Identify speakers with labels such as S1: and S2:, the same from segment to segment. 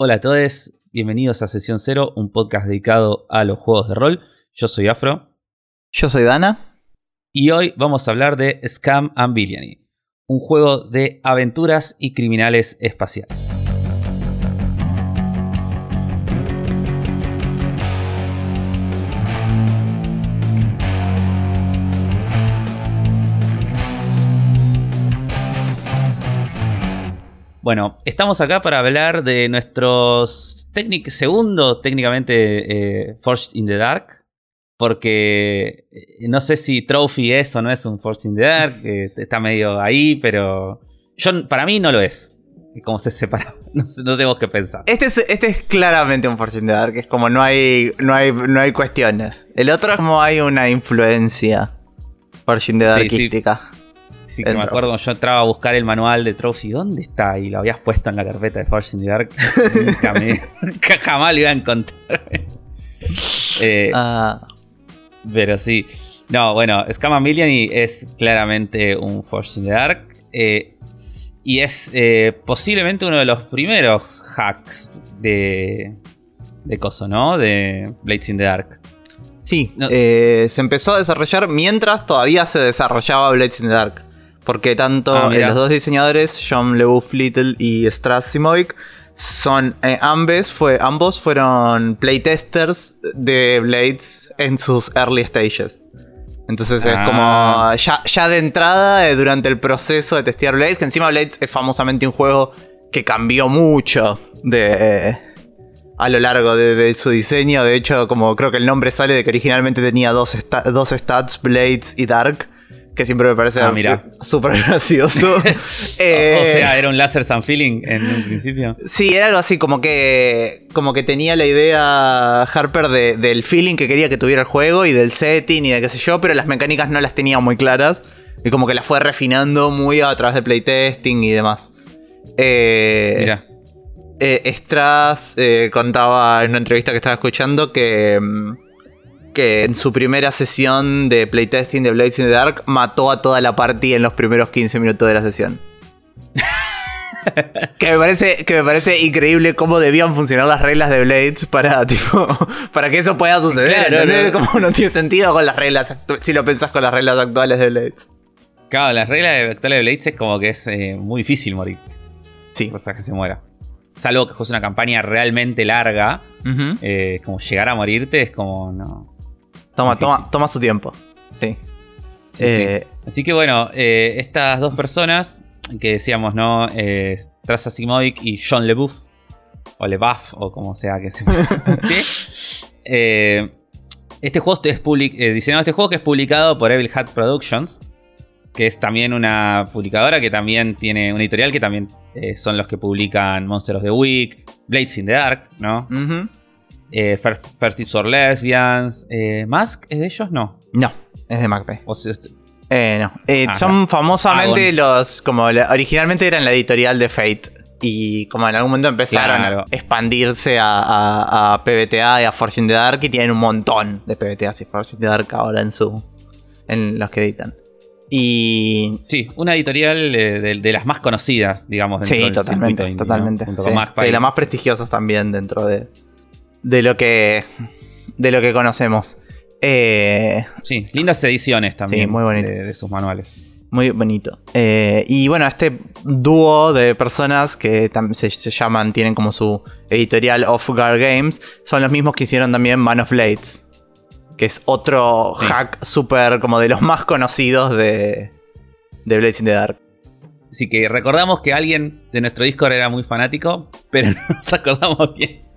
S1: Hola a todos, bienvenidos a Sesión Cero, un podcast dedicado a los juegos de rol. Yo soy Afro.
S2: Yo soy Dana.
S1: Y hoy vamos a hablar de Scam and Villainy, un juego de aventuras y criminales espaciales. Bueno, estamos acá para hablar de nuestro segundo, técnicamente, eh, Forged in the Dark. Porque eh, no sé si Trophy es o no es un Forged in the Dark. está medio ahí, pero yo, para mí no lo es. Como se separa. No, no tengo que pensar.
S2: Este es, este es claramente un Forged in the Dark. Es como no hay, no hay, no hay cuestiones. El otro es como hay una influencia Forged in the Darkística.
S1: Sí, que me acuerdo yo entraba a buscar el manual de Trophy. ¿Dónde está? Y lo habías puesto en la carpeta de Forge in the Dark. nunca, jamás lo iba a encontrar. Eh, ah. Pero sí. No, bueno, Scam Million es claramente un Forge in the Dark. Eh, y es eh, posiblemente uno de los primeros hacks de. de Coso, ¿no? De Blades in the Dark.
S2: Sí, se empezó a desarrollar mientras todavía se desarrollaba Blades in the Dark. Porque tanto ah, los dos diseñadores, John LeBouf Little y Strass son eh, ambos, fue, ambos fueron playtesters de Blades en sus early stages. Entonces es como ah. ya, de entrada, eh, durante el proceso de testear Blades, que encima Blades es famosamente un juego que cambió mucho de, a lo largo de, su diseño. De hecho, como creo que el nombre sale de que originalmente tenía dos, dos stats, Blades y Dark que siempre me parece ah, súper gracioso.
S1: Eh, o sea, era un Laser Sun Feeling en un principio.
S2: Sí, era algo así, como que, como que tenía la idea Harper del feeling que quería que tuviera el juego y del setting y de qué sé yo, pero las mecánicas no las tenía muy claras. Y como que las fue refinando muy a través de playtesting y demás. Eh, Mira. Eh, Strass eh, contaba en una entrevista que estaba escuchando que mm, que en su primera sesión de playtesting de Blades in the Dark mató a toda la party en los primeros 15 minutos de la sesión. que, me parece, que me parece increíble cómo debían funcionar las reglas de Blades para, tipo, para que eso pueda suceder. Como no tiene sentido con las reglas, si lo pensás con las reglas actuales de Blades.
S1: Claro, las reglas actuales de Blades es como que es eh, muy difícil morir. Sí. O sea, que se muera. Salvo que juegues una campaña realmente larga, eh, como llegar a morirte es como no.
S2: Toma, toma, toma su tiempo. Sí.
S1: Eh, Así que bueno, eh, estas dos personas que decíamos, ¿no? Eh, Traza y John LeBouf, o LeBuff, o como sea que se ¿Sí? Eh, este juego es diseñado este juego que es publicado por Evil Hat Productions, que es también una publicadora que también tiene un editorial que también son los que publican Monsters of the Week, Blades in the Dark, ¿no? Eh, First, First It's Lesbians. Eh, ¿Mask es de ellos? No.
S2: No, es de MacP. Eh, no. Eh, ah, son famosamente los. Como originalmente eran la editorial de Fate. Y como en algún momento empezaron a expandirse a, PBTA y a Fortune the Dark. Y tienen un montón de PBTAs y Fortune the Dark ahora en su. en los que editan. Y.
S1: Sí, una editorial de, las más conocidas, digamos.
S2: Sí, totalmente. totalmente. de las más prestigiosas también dentro de, de lo que, de lo que conocemos.
S1: Eh, sí, lindas ediciones también muy de, sus manuales.
S2: Muy bonito. Eh, y bueno, este dúo de personas que se, llaman, tienen como su editorial Off Guard Games, son los mismos que hicieron también Man of Blades. Que es otro hack súper como de los más conocidos de, de Blades in the Dark.
S1: Así que recordamos que alguien de nuestro Discord era muy fanático, pero no nos acordamos bien.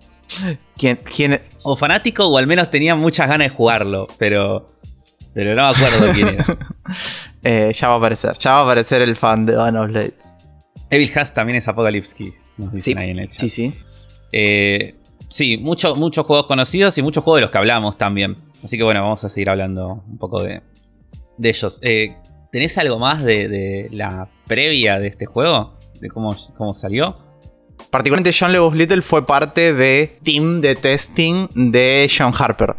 S2: ¿Quién,
S1: O fanático, o al menos tenía muchas ganas de jugarlo, pero. Pero no me acuerdo quién era.
S2: Eh, ya va a aparecer. Ya va a aparecer el fan de Van of Blade.
S1: Evil Has también es Apocalypse nos dicen ahí en el chat.
S2: Sí, sí.
S1: Eh, sí, muchos juegos conocidos y muchos juegos de los que hablamos también. Así que bueno, vamos a seguir hablando un poco de, de ellos. Eh, ¿Tenés algo más de, de, la previa de este juego? ¿De cómo, cómo salió?
S2: Particularmente John Lewis Little fue parte de team de testing de John Harper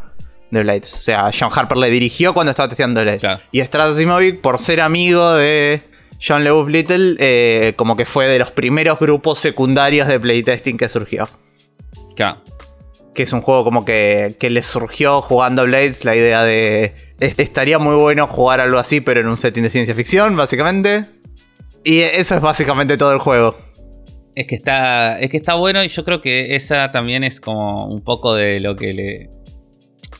S2: de Blades. O sea, John Harper le dirigió cuando estaba testeando Blades. Y Strasimovic, por ser amigo de John Lewis Little, eh, como que fue de los primeros grupos secundarios de playtesting que surgió. Que es un juego como que, que le surgió jugando Blades la idea de. Estaría muy bueno jugar algo así, pero en un setting de ciencia ficción, básicamente. Y eso es básicamente todo el juego.
S1: Es que está. Es que está bueno y yo creo que esa también es como un poco de lo que le.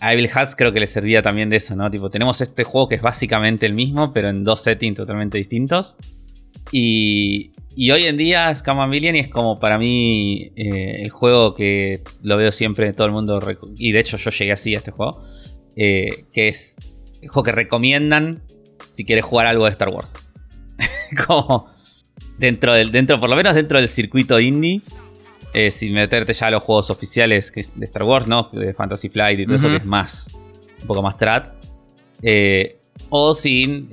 S1: A Evil Hats creo que le servía también de eso, ¿no? Tipo, tenemos este juego que es básicamente el mismo, pero en dos settings totalmente distintos. Y, y hoy en día Scam Million es como para mí eh, el juego que lo veo siempre todo el mundo. Y de hecho yo llegué así a este juego. Eh, que es el juego que recomiendan si quieres jugar algo de Star Wars. como dentro del, dentro, por lo menos dentro del circuito indie. Eh, sin meterte ya a los juegos oficiales de Star Wars, ¿no? De Fantasy Flight y todo eso que es más. Un poco más strat. o sin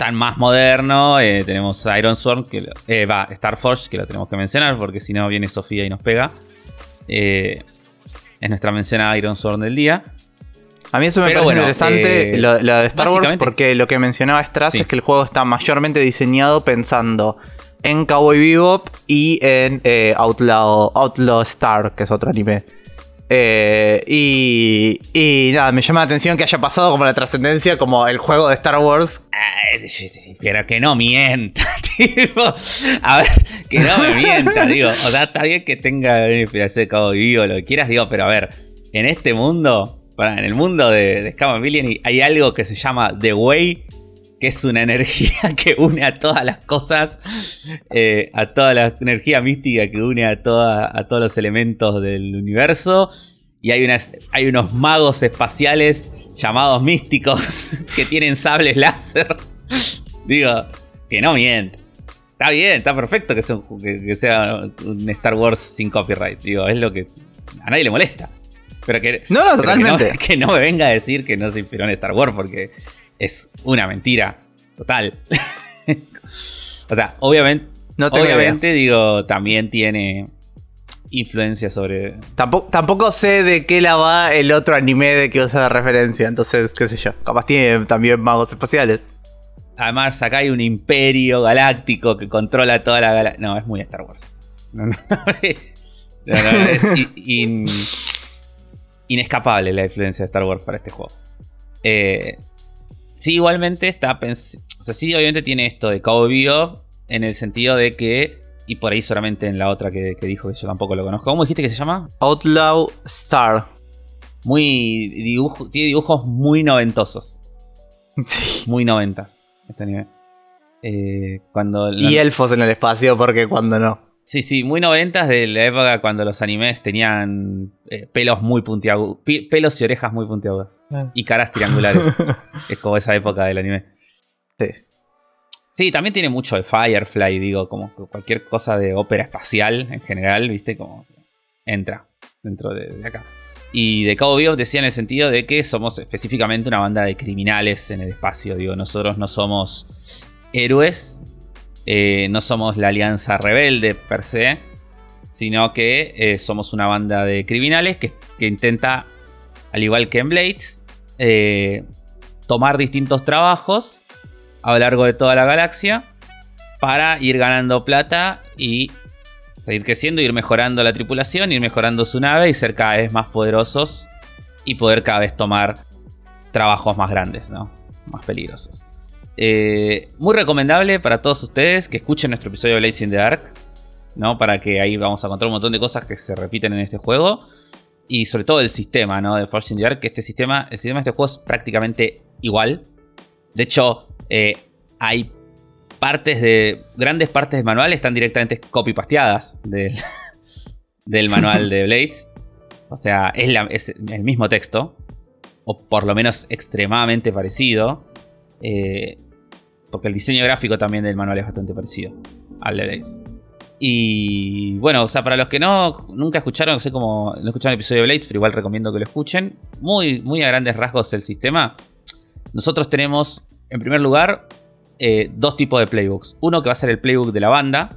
S1: tan más moderno, eh, tenemos Iron Sword, que eh, va, Star Forge, que lo tenemos que mencionar, porque si no viene Sofía y nos pega. Eh, es nuestra mención a Iron Sword del día.
S2: A mí eso me parece interesante, lo, de Star Wars, porque lo que mencionaba Strass es que el juego está mayormente diseñado pensando en Cowboy Bebop y en Outlaw, Outlaw Star, que es otro anime. y, y nada, me llama la atención que haya pasado como la trascendencia, como el juego de Star Wars
S1: pero que no mienta, tipo. A ver, que no me mienta, digo. O sea, está bien que tenga una inspiración de Cabo Vivo, lo que quieras, digo, pero a ver, en este mundo, en el mundo de, de Scam hay algo que se llama The Way, que es una energía que une a todas las cosas, eh, a toda la energía mística que une a, todos los elementos del universo y hay, unos magos espaciales llamados místicos que tienen sables láser. Digo, que no miente. Está bien, está perfecto que, sea un Star Wars sin copyright. Digo, es lo que a nadie le molesta. Pero que,
S2: no, no, totalmente.
S1: Que no, me venga a decir que no se inspiró en Star Wars porque es una mentira total. o sea, obviamente, obviamente digo, también tiene influencia sobre.
S2: Tampoco, tampoco sé de qué la va el otro anime de que usa de referencia, entonces, qué sé yo. Capaz tiene también magos espaciales.
S1: Además, acá hay un imperio galáctico que controla toda la galaxia. No, es muy Star Wars. No, no, es inescapable la influencia de Star Wars para este juego. Eh, sí, igualmente está O sea, sí, obviamente tiene esto de Cowboy en el sentido de que y por ahí solamente en la otra que, dijo que yo tampoco lo conozco. ¿Cómo dijiste que se llama?
S2: Outlaw Star.
S1: Muy dibujo, tiene dibujos muy noventosos. Muy noventas este anime. Eh, cuando
S2: y elfos en el espacio, porque cuando no.
S1: Sí, sí, muy noventas de la época cuando los animes tenían eh, pelos muy puntiagudos. Pelos y orejas muy puntiagudas. Ah. Y caras triangulares. es como esa época del anime.
S2: Sí.
S1: Sí, también tiene mucho de Firefly, digo, como cualquier cosa de ópera espacial en general, ¿viste? Como entra dentro de, acá. Y de Cabo Vivo decía en el sentido de que somos específicamente una banda de criminales en el espacio, digo, nosotros no somos héroes, eh, no somos la alianza rebelde per se, sino que eh, somos una banda de criminales que, intenta, al igual que en Blades, eh, tomar distintos trabajos a lo largo de toda la galaxia para ir ganando plata y seguir creciendo, ir mejorando la tripulación, ir mejorando su nave y ser cada vez más poderosos y poder cada vez tomar trabajos más grandes, ¿no? Más peligrosos. Eh, muy recomendable para todos ustedes que escuchen nuestro episodio de Blades in the Dark, ¿no? Para que ahí vamos a encontrar un montón de cosas que se repiten en este juego. Y sobre todo el sistema, ¿no? De Force in the Dark, que este sistema, el sistema de este juego es prácticamente igual. De hecho, eh, hay partes de. Grandes partes del manual están directamente copy-pasteadas del, del manual de Blades. O sea, es, el mismo texto. O por lo menos extremadamente parecido. Eh, porque el diseño gráfico también del manual es bastante parecido al de Blades. Y bueno, o sea, para los que no nunca escucharon, no sé cómo no escucharon el episodio de Blades, pero igual recomiendo que lo escuchen. Muy, muy a grandes rasgos el sistema. Nosotros tenemos en primer lugar, eh, dos tipos de playbooks. Uno que va a ser el playbook de la banda,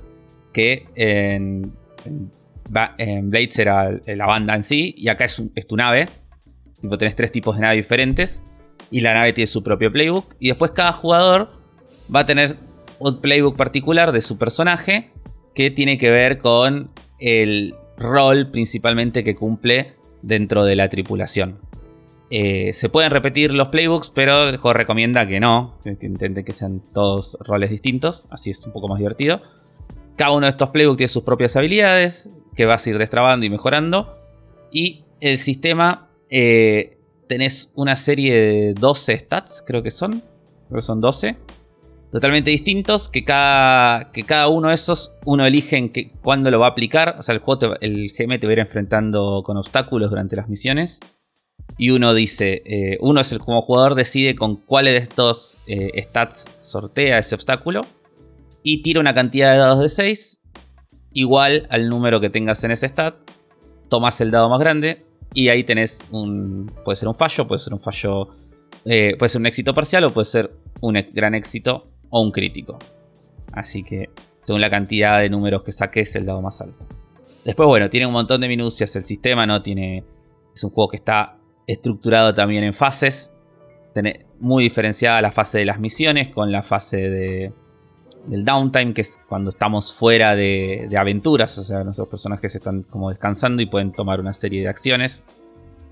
S1: que en, Blades era la banda en sí, y acá es, tu nave. Tipo, tenés tres tipos de nave diferentes, y la nave tiene su propio playbook. Y después cada jugador va a tener un playbook particular de su personaje, que tiene que ver con el rol principalmente que cumple dentro de la tripulación. Eh, se pueden repetir los playbooks, pero el juego recomienda que no, que, intenten que sean todos roles distintos, así es un poco más divertido. Cada uno de estos playbooks tiene sus propias habilidades, que vas a ir destrabando y mejorando. Y el sistema, eh, tenés una serie de 12 stats, creo que son, creo que son 12 totalmente distintos, que cada, que cada uno de esos uno elige en que, cuándo lo va a aplicar. O sea, el, juego el GM te va a ir enfrentando con obstáculos durante las misiones. Y uno dice, eh, uno es el como jugador decide con cuáles de estos eh, stats sortea ese obstáculo. Y tira una cantidad de dados de 6 igual al número que tengas en ese stat. Tomas el dado más grande y ahí tenés un... Puede ser un fallo, puede ser un fallo... Eh, puede ser un éxito parcial o puede ser un gran éxito o un crítico. Así que según la cantidad de números que saques, el dado más alto. Después, bueno, tiene un montón de minucias el sistema, ¿no? Tiene. Es un juego que está estructurado también en fases. Tiene muy diferenciada la fase de las misiones con la fase de, del downtime, que es cuando estamos fuera de, aventuras. O sea, nuestros personajes están como descansando y pueden tomar una serie de acciones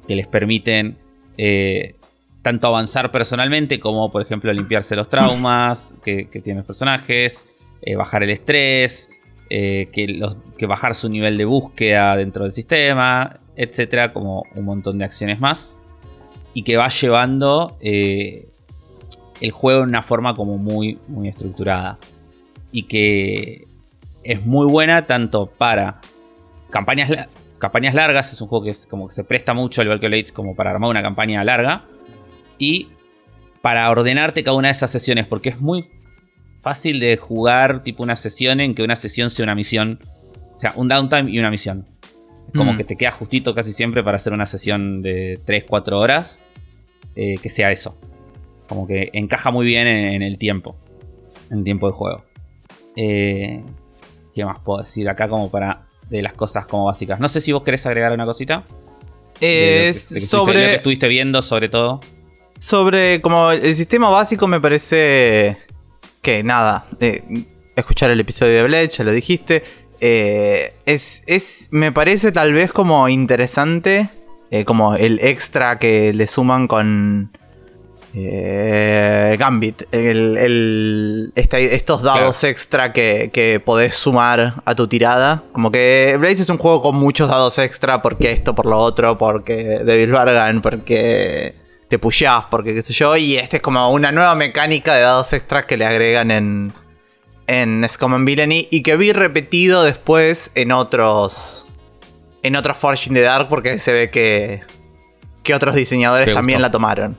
S1: que les permiten eh, tanto avanzar personalmente como, por ejemplo, limpiarse los traumas que, tienen los personajes, eh, bajar el estrés, eh, que, bajar su nivel de búsqueda dentro del sistema, etcétera, como un montón de acciones más. Y que va llevando eh, el juego en una forma como muy, muy estructurada. Y que es muy buena tanto para campañas, campañas largas, es un juego que, es, como que se presta mucho, al que Blades, como para armar una campaña larga y para ordenarte cada una de esas sesiones, porque es muy fácil de jugar tipo una sesión en que una sesión sea una misión, o sea, un downtime y una misión. Es como mm. que te queda justito casi siempre para hacer una sesión de 3-4 horas, eh, que sea eso. Como que encaja muy bien en, el tiempo, en el tiempo de juego. Eh, ¿Qué más puedo decir acá como para de las cosas como básicas? No sé si vos querés agregar una cosita.
S2: Es sobre...
S1: lo que estuviste viendo sobre todo.
S2: Sobre como el sistema básico me parece que nada, escuchar el episodio de Bled, ya lo dijiste. Eh, es, es, me parece tal vez como interesante, eh, como el extra que le suman con eh, Gambit, estos dados extra que, que, podés sumar a tu tirada. Como que Blaze es un juego con muchos dados extra, porque esto, por lo otro, porque Devil Bargan, porque te pusheás, porque qué sé yo, y este es como una nueva mecánica de dados extras que le agregan en, en Scum and Villainy y que vi repetido después en otros en otros Forging the Dark porque se ve que, que otros diseñadores también la tomaron.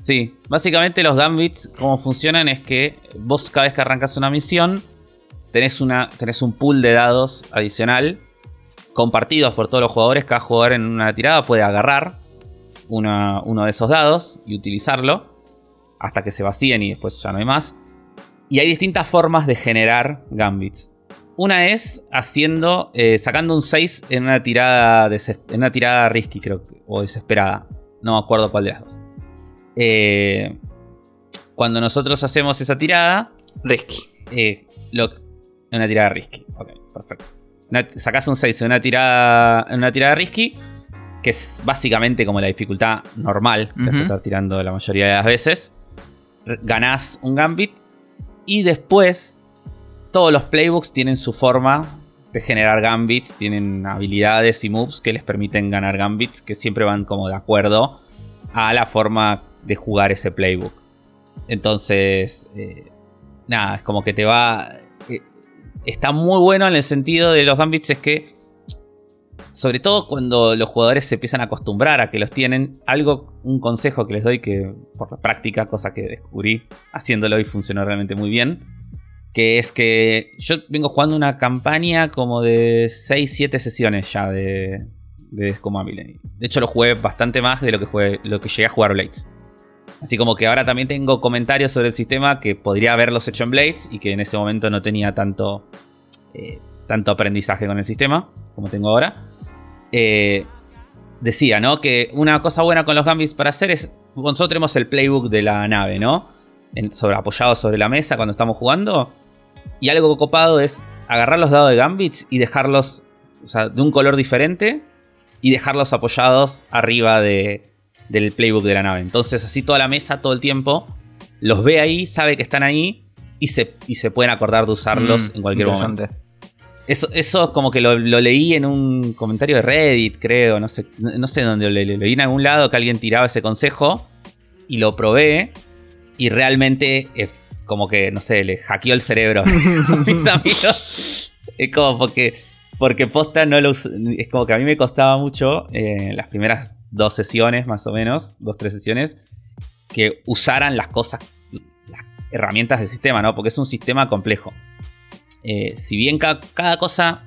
S1: Sí, básicamente los Gambits, como funcionan es que vos cada vez que arrancas una misión, tenés, una, tenés un pool de dados adicional compartidos por todos los jugadores. Cada jugador en una tirada puede agarrar uno de esos dados y utilizarlo hasta que se vacíen y después ya no hay más. Y hay distintas formas de generar gambits. Una es haciendo, eh, sacando un 6 en una tirada, en una tirada risky, creo, o desesperada. No me acuerdo cuál de las dos. Eh, cuando nosotros hacemos esa tirada.
S2: Risky.
S1: Eh, una tirada risky. Ok, perfecto. sacas un 6 en una tirada, en una tirada risky que es básicamente como la dificultad normal que se está tirando la mayoría de las veces. Ganás un gambit y después todos los playbooks tienen su forma de generar gambits, tienen habilidades y moves que les permiten ganar gambits que siempre van como de acuerdo a la forma de jugar ese playbook. Entonces, eh, nada, es como que te va... Eh, está muy bueno en el sentido de los gambits es que sobre todo cuando los jugadores se empiezan a acostumbrar a que los tienen, algo, un consejo que les doy que por la práctica, cosa que descubrí haciéndolo y funcionó realmente muy bien, que es que yo vengo jugando una campaña como de 6-7 sesiones ya de, de De hecho lo jugué bastante más de lo que, jugué, lo que llegué a jugar Blades. Así como que ahora también tengo comentarios sobre el sistema que podría haberlos hecho en Blades y que en ese momento no tenía tanto, eh, tanto aprendizaje con el sistema como tengo ahora. Eh, decía, ¿no? Que una cosa buena con los gambits para hacer es. Nosotros tenemos el playbook de la nave, ¿no? sobre, apoyado sobre la mesa cuando estamos jugando. Y algo copado es agarrar los dados de gambits y dejarlos o sea, de un color diferente y dejarlos apoyados arriba de, del playbook de la nave. Entonces así toda la mesa todo el tiempo los ve ahí, sabe que están ahí y se, y se pueden acordar de usarlos mm, en cualquier momento. Eso, eso como que lo, leí en un comentario de Reddit, creo, no sé, no sé dónde lo, leí en algún lado que alguien tiraba ese consejo y lo probé y realmente como que, no sé, le hackeó el cerebro a mis amigos. Es como porque, porque posta no lo Es como que a mí me costaba mucho eh, las primeras dos sesiones más o menos, dos, tres sesiones, que usaran las cosas, las herramientas del sistema, ¿no? Porque es un sistema complejo. Eh, si bien cada cosa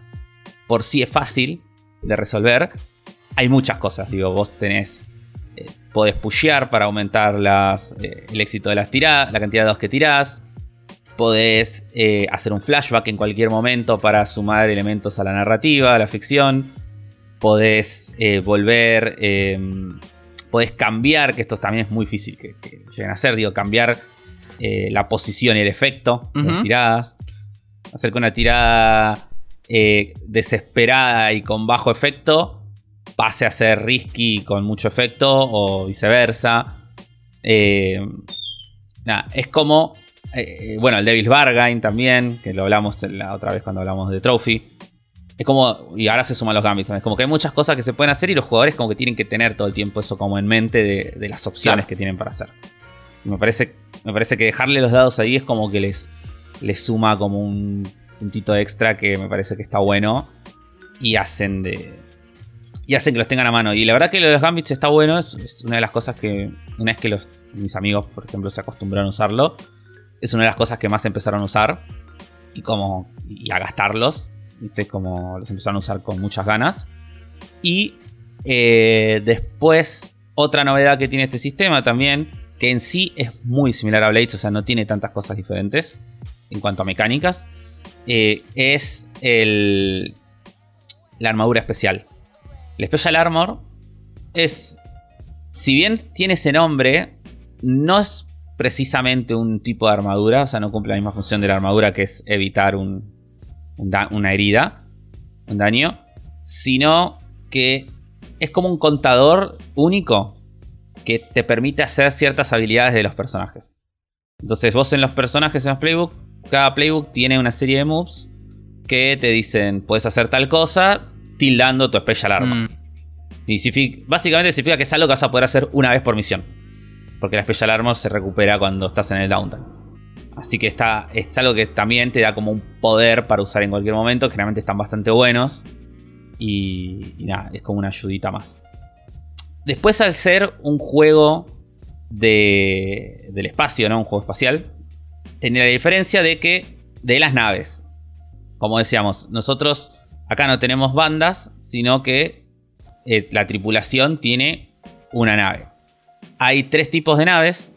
S1: por sí es fácil de resolver, hay muchas cosas. Digo, vos tenés. Eh, podés pushear para aumentar las, eh, el éxito de las tiradas, la cantidad de dados que tirás. Podés hacer un flashback en cualquier momento para sumar elementos a la narrativa, a la ficción. Podés volver. podés cambiar, que esto también es muy difícil que, lleguen a hacer. Digo, cambiar la posición y el efecto de las tiradas hacer que una tirada eh, desesperada y con bajo efecto pase a ser risky con mucho efecto o viceversa. Eh, es como, eh, bueno, el Devil's Bargain también, que lo hablamos la otra vez cuando hablamos de Trophy. Es como, y ahora se suman los gambits, es como que hay muchas cosas que se pueden hacer y los jugadores como que tienen que tener todo el tiempo eso como en mente de, las opciones que tienen para hacer. me parece, me parece que dejarle los dados ahí es como que les, le suma como un puntito extra que me parece que está bueno. Y hacen de. Y hacen que los tengan a mano. Y la verdad que lo de los gambits está bueno. Es, una de las cosas que. Una vez que los, mis amigos, por ejemplo, se acostumbraron a usarlo. Es una de las cosas que más empezaron a usar. Y como. Y a gastarlos. ¿Viste? Como los empezaron a usar con muchas ganas. Y eh, después, otra novedad que tiene este sistema también, que en sí es muy similar a Blades, o sea, no tiene tantas cosas diferentes, en cuanto a mecánicas, eh, es el, la armadura especial. El Special Armor es, si bien tiene ese nombre, no es precisamente un tipo de armadura, o sea, no cumple la misma función de la armadura que es evitar un, una herida, un daño, sino que es como un contador único que te permite hacer ciertas habilidades de los personajes. Entonces vos en los personajes en los playbook cada playbook tiene una serie de moves que te dicen, puedes hacer tal cosa, tildando tu special armor. Mm. básicamente significa que es algo que vas a poder hacer una vez por misión. Porque la special armor se recupera cuando estás en el downtime. Así que está, es algo que también te da como un poder para usar en cualquier momento. Generalmente están bastante buenos. Y, y nada, es como una ayudita más. Después al ser un juego de, del espacio, ¿no? Un juego espacial tiene la diferencia de que de las naves. Como decíamos, nosotros acá no tenemos bandas, sino que eh, la tripulación tiene una nave. Hay tres tipos de naves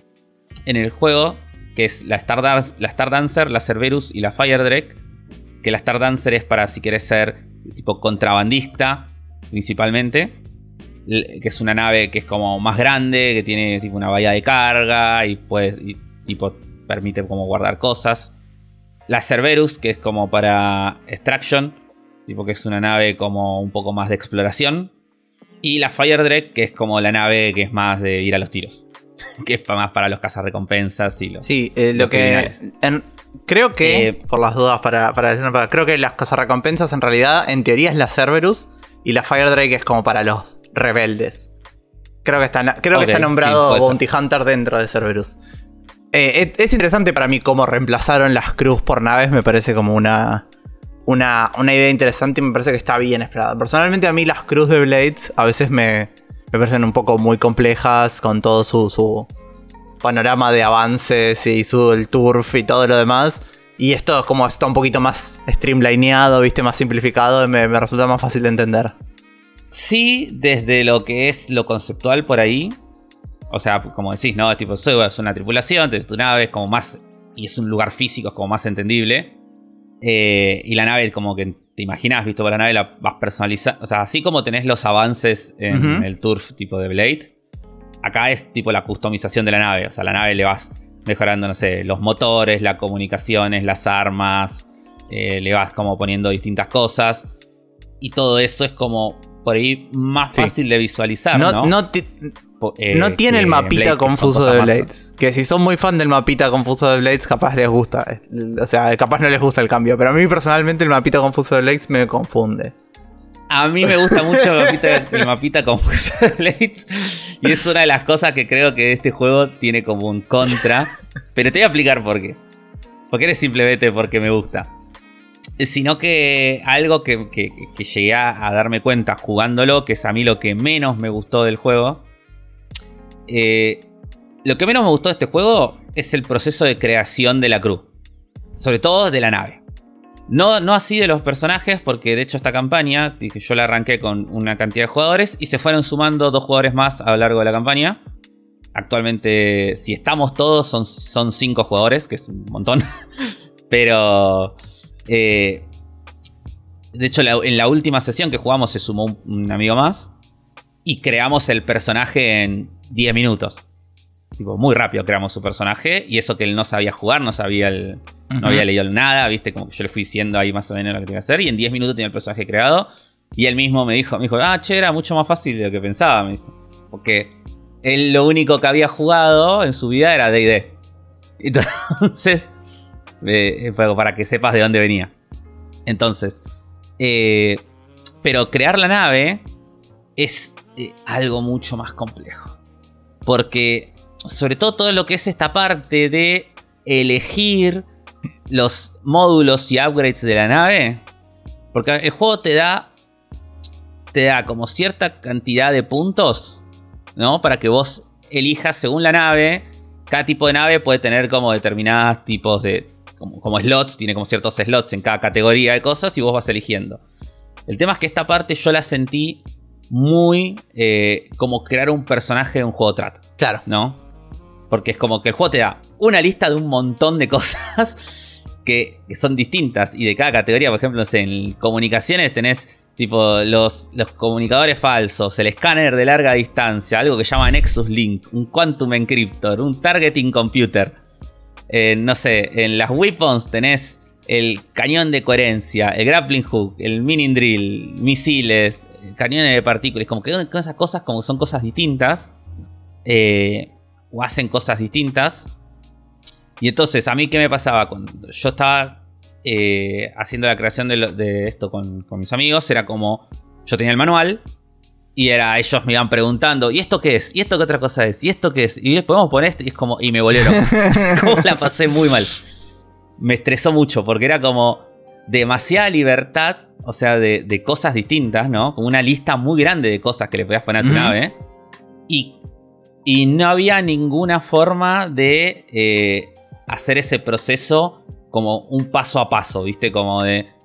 S1: en el juego, que es la Star, la Star Dancer, la Cerberus y la Fire Drake. Que la Star Dancer es para si quieres ser tipo contrabandista, principalmente. Que es una nave que es como más grande, que tiene tipo una bahía de carga y puede tipo permite como guardar cosas. La Cerberus, que es como para extraction, tipo que es una nave como un poco más de exploración. Y la Fire Drake, que es como la nave que es más de ir a los tiros. que es más para los cazarrecompensas y los.
S2: Sí, eh, lo que. creo que, eh, por las dudas, para, para creo que las cazarrecompensas en realidad, en teoría, es la Cerberus. Y la Fire Drake es como para los rebeldes. Creo que está, creo que está nombrado Bounty Hunter dentro de Cerberus. Eh, es, interesante para mí cómo reemplazaron las cruz por naves. Me parece como una, una, idea interesante y me parece que está bien esperada. Personalmente, a mí las cruz de Blades a veces me, me parecen un poco muy complejas con todo su, su panorama de avances y su el turf y todo lo demás. Y esto como está un poquito más streamlineado, viste, más simplificado, me, me resulta más fácil de entender.
S1: Sí, desde lo que es lo conceptual por ahí, o sea, como decís, ¿no? Es tipo, es una tripulación, tenés tu nave, es como más. Y es un lugar físico, es como más entendible. Eh, y la nave, como que te imaginas, visto por la nave, la vas personalizando. O sea, así como tenés los avances en el turf tipo de Blade, acá es tipo la customización de la nave. O sea, la nave le vas mejorando, no sé, los motores, las comunicaciones, las armas. Eh, le vas como poniendo distintas cosas. y todo eso es como por ahí más fácil de visualizar, ¿no?
S2: No, no, eh, no tiene el mapita confuso de Blades. Que si son muy fan del mapita confuso de Blades, capaz les gusta. O sea, capaz no les gusta el cambio. Pero a mí personalmente el mapita confuso de Blades me confunde.
S1: A mí me gusta mucho el mapita, confuso de Blades. Y es una de las cosas que creo que este juego tiene como un contra. Pero te voy a explicar por qué. Porque eres simplemente porque me gusta sino que algo que, llegué a, darme cuenta jugándolo, que es a mí lo que menos me gustó del juego. Eh, lo que menos me gustó de este juego es el proceso de creación de la cruz. Sobre todo de la nave. No, no así de los personajes, porque de hecho esta campaña, yo la arranqué con una cantidad de jugadores y se fueron sumando dos jugadores más a lo largo de la campaña. Actualmente, si estamos todos, son, cinco jugadores, que es un montón. Pero eh, de hecho, en la última sesión que jugamos se sumó un, amigo más. Y creamos el personaje en 10 minutos. Tipo, muy rápido creamos su personaje. Y eso que él no sabía jugar, no sabía el, No había leído nada, viste, como que yo le fui diciendo ahí más o menos lo que tenía que hacer. Y en 10 minutos tenía el personaje creado. Y él mismo me dijo, me dijo, ah, che, era mucho más fácil de lo que pensaba, me dice. Porque él lo único que había jugado en su vida era DD. Entonces, eh, para que sepas de dónde venía. Entonces, eh, pero crear la nave es eh, algo mucho más complejo. Porque, sobre todo todo lo que es esta parte de elegir los módulos y upgrades de la nave. Porque el juego te da, te da como cierta cantidad de puntos, ¿no? Para que vos elijas según la nave. Cada tipo de nave puede tener como determinados tipos de como, slots, tiene como ciertos slots en cada categoría de cosas y vos vas eligiendo. El tema es que esta parte yo la sentí muy eh, como crear un personaje de un juego trato.
S2: Claro.
S1: ¿No? Porque es como que el juego te da una lista de un montón de cosas que, son distintas y de cada categoría. Por ejemplo, en comunicaciones tenés tipo los, los comunicadores falsos, el escáner de larga distancia, algo que llama Nexus Link, un Quantum Encryptor, un Targeting Computer no sé, en las weapons tenés el cañón de coherencia, el grappling hook, el mini drill, misiles, cañones de partículas, como que con esas cosas como son cosas distintas, eh, o hacen cosas distintas. Y entonces, a mí qué me pasaba cuando yo estaba eh, haciendo la creación de, esto con, con mis amigos, era como, yo tenía el manual, y era, ellos me iban preguntando, ¿y esto qué es? ¿Y esto qué otra cosa es? ¿Y esto qué es? Y podemos poner esto. Y es como, y me volvieron. como la pasé muy mal. Me estresó mucho porque era como demasiada libertad, o sea, de, cosas distintas, ¿no? Como una lista muy grande de cosas que le podías poner a tu nave. Y, y no había ninguna forma de eh, hacer ese proceso como un paso a paso, ¿viste? Como de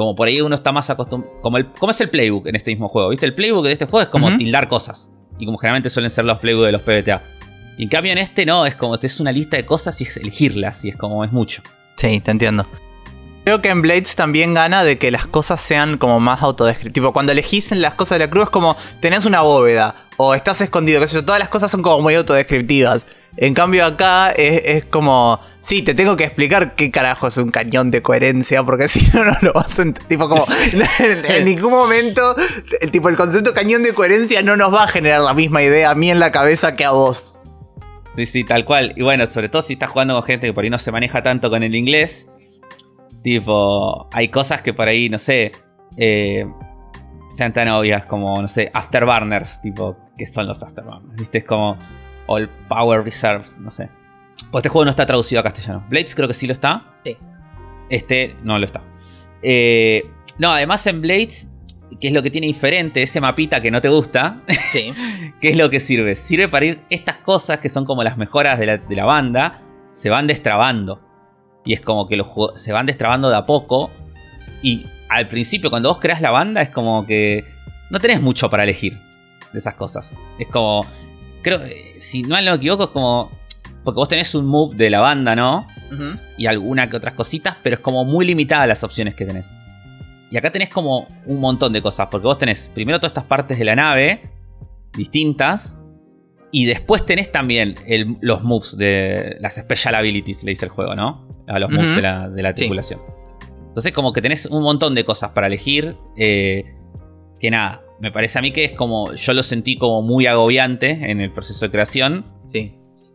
S1: como por ahí uno está más acostumbrado. Como, es el playbook en este mismo juego? ¿Viste? El playbook de este juego es como tildar cosas. Y como generalmente suelen ser los playbooks de los PBTA. Y en cambio en este no, es como es una lista de cosas y es elegirlas. Y es como es mucho.
S2: Sí, te entiendo. Creo que en Blades también gana de que las cosas sean como más autodescriptivas. Cuando elegís las cosas de la cruz es como tenés una bóveda o estás escondido, qué sé yo, todas las cosas son como muy autodescriptivas. En cambio acá es, como... Sí, te tengo que explicar qué carajo es un cañón de coherencia, porque si no, no lo vas a entender. Tipo, como en, ningún momento, el, tipo, el concepto cañón de coherencia no nos va a generar la misma idea a mí en la cabeza que a vos.
S1: Sí, sí, tal cual. Y bueno, sobre todo si estás jugando con gente que por ahí no se maneja tanto con el inglés. Tipo, hay cosas que por ahí, no sé, eh, sean tan obvias como, no sé, afterburners, tipo, ¿qué son los afterburners? ¿Viste? Es como All Power Reserves, no sé. Pues este juego no está traducido a castellano. Blades creo que sí lo está.
S2: Sí.
S1: Este no lo está. Eh, no, además en Blades, ¿qué es lo que tiene diferente? Ese mapita que no te gusta.
S2: Sí.
S1: ¿Qué es lo que sirve? Sirve para ir estas cosas que son como las mejoras de la, banda, se van destrabando. Y es como que los se van destrabando de a poco. Y al principio, cuando vos creas la banda, es como que no tenés mucho para elegir de esas cosas. Es como, creo, eh, si no me equivoco, es como. Porque vos tenés un move de la banda, ¿no? Y alguna que otras cositas, pero es como muy limitada las opciones que tenés. Y acá tenés como un montón de cosas, porque vos tenés primero todas estas partes de la nave, distintas, y después tenés también los moves de las special abilities, le dice el juego, ¿no? A los moves de la, tripulación. Entonces como que tenés un montón de cosas para elegir. Eh, que nada, me parece a mí que es como, yo lo sentí como muy agobiante en el proceso de creación.
S2: Sí.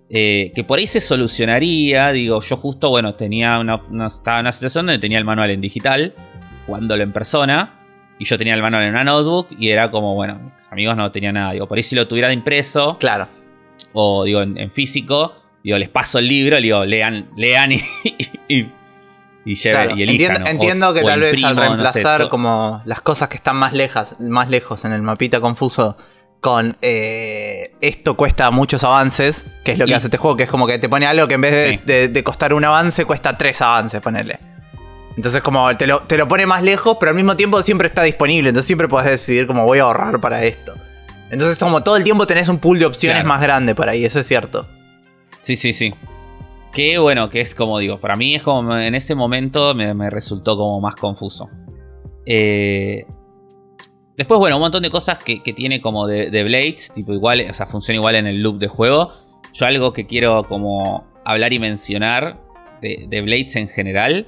S1: Eh, que por ahí se solucionaría, digo, yo justo, bueno, tenía una, estaba en una situación donde tenía el manual en digital, jugándolo en persona, y yo tenía el manual en una notebook, y era como, bueno, mis amigos no tenían nada, digo, por ahí si lo tuviera impreso,
S2: claro,
S1: o digo, en, físico, digo, les paso el libro, digo, lean, lean y, y, y,
S2: Entiendo, que tal vez al reemplazar como las cosas que están más lejas, más lejos en el mapita confuso con eh, esto cuesta muchos avances, que es lo que hace este juego, que es como que te pone algo que en vez de, costar un avance, cuesta tres avances, ponerle. Entonces como te lo, te lo, pone más lejos, pero al mismo tiempo siempre está disponible, entonces siempre puedes decidir como voy a ahorrar para esto. Entonces como todo el tiempo tenés un pool de opciones más grande por ahí, eso es cierto.
S1: Sí, sí, sí. Que bueno, que es como digo, para mí es como en ese momento me, me resultó como más confuso. Eh, Después, bueno, un montón de cosas que, tiene como de, Blades, tipo igual, o sea, funciona igual en el loop de juego. Yo algo que quiero como hablar y mencionar de, Blades en general.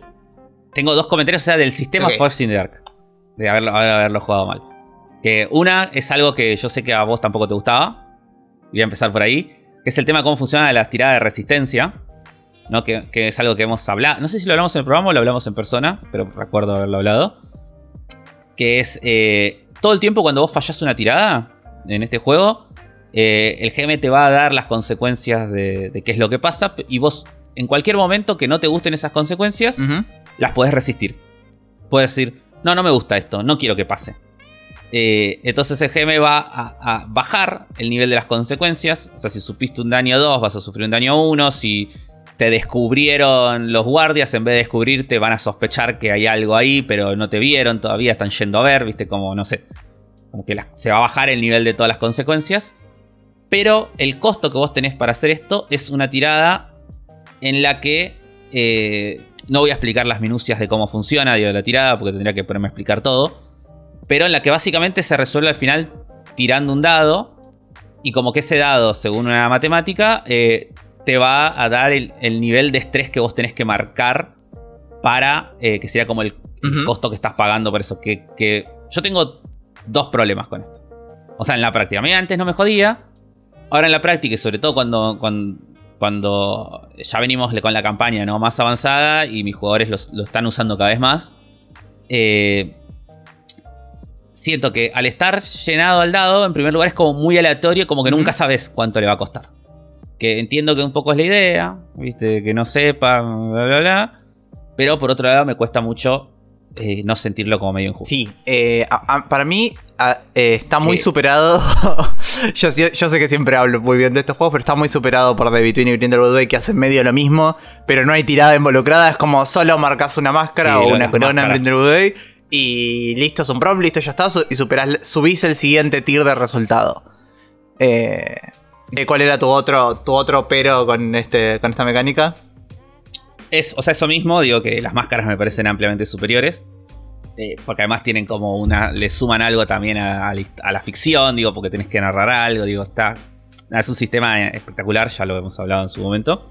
S1: Tengo dos comentarios, o sea, del sistema Force in the Dark. De haberlo, haberlo jugado mal. Que una es algo que yo sé que a vos tampoco te gustaba. Voy a empezar por ahí. Que es el tema de cómo funciona las tiradas de resistencia. ¿no? Que, que, es algo que hemos hablado. No sé si lo hablamos en el programa o lo hablamos en persona, pero recuerdo haberlo hablado. Que es eh, todo el tiempo cuando vos fallás una tirada en este juego, eh, el GM te va a dar las consecuencias de, qué es lo que pasa y vos en cualquier momento que no te gusten esas consecuencias, las podés resistir. Puedes decir, no, no me gusta esto, no quiero que pase. Eh, entonces el GM va a, bajar el nivel de las consecuencias. O sea, si supiste un daño 2, vas a sufrir un daño 1. Si te descubrieron los guardias, en vez de descubrirte van a sospechar que hay algo ahí, pero no te vieron todavía, están yendo a ver, viste, como no sé, como que se va a bajar el nivel de todas las consecuencias. Pero el costo que vos tenés para hacer esto es una tirada en la que eh, no voy a explicar las minucias de cómo funciona digo, la tirada, porque tendría que ponerme a explicar todo. Pero en la que básicamente se resuelve al final tirando un dado. Y como que ese dado, según una matemática, eh, te va a dar el, nivel de estrés que vos tenés que marcar para eh, que sea como el, costo que estás pagando por eso. Que, yo tengo dos problemas con esto. O sea, en la práctica. A mí antes no me jodía. Ahora en la práctica, y sobre todo cuando, cuando, ya venimos con la campaña ¿no? más avanzada y mis jugadores lo están usando cada vez más. Eh, siento que al estar llenado al dado, en primer lugar es como muy aleatorio, como que nunca sabes cuánto le va a costar. Que entiendo que un poco es la idea, ¿viste? Que no sepa, bla, bla, bla. Pero por otro lado me cuesta mucho eh, no sentirlo como medio injusto.
S2: Sí, eh, para mí eh, está muy superado. yo, sé que siempre hablo muy bien de estos juegos, pero está muy superado por The Between y Brindlewood Way, que hacen medio lo mismo, pero no hay tirada involucrada. Es como solo marcas una máscara o una corona en Brindlewood Way y listo, es un prompt, listo, ya está. Y superás, subís el siguiente tier de resultado. Eh. ¿Cuál era tu otro, tu otro pero con, este, con esta mecánica?
S1: Es, o sea, eso mismo, digo que las máscaras me parecen ampliamente superiores. Eh, porque además tienen como una. le suman algo también a, la ficción, digo, porque tenés que narrar algo, digo, está. Es un sistema espectacular, ya lo hemos hablado en su momento.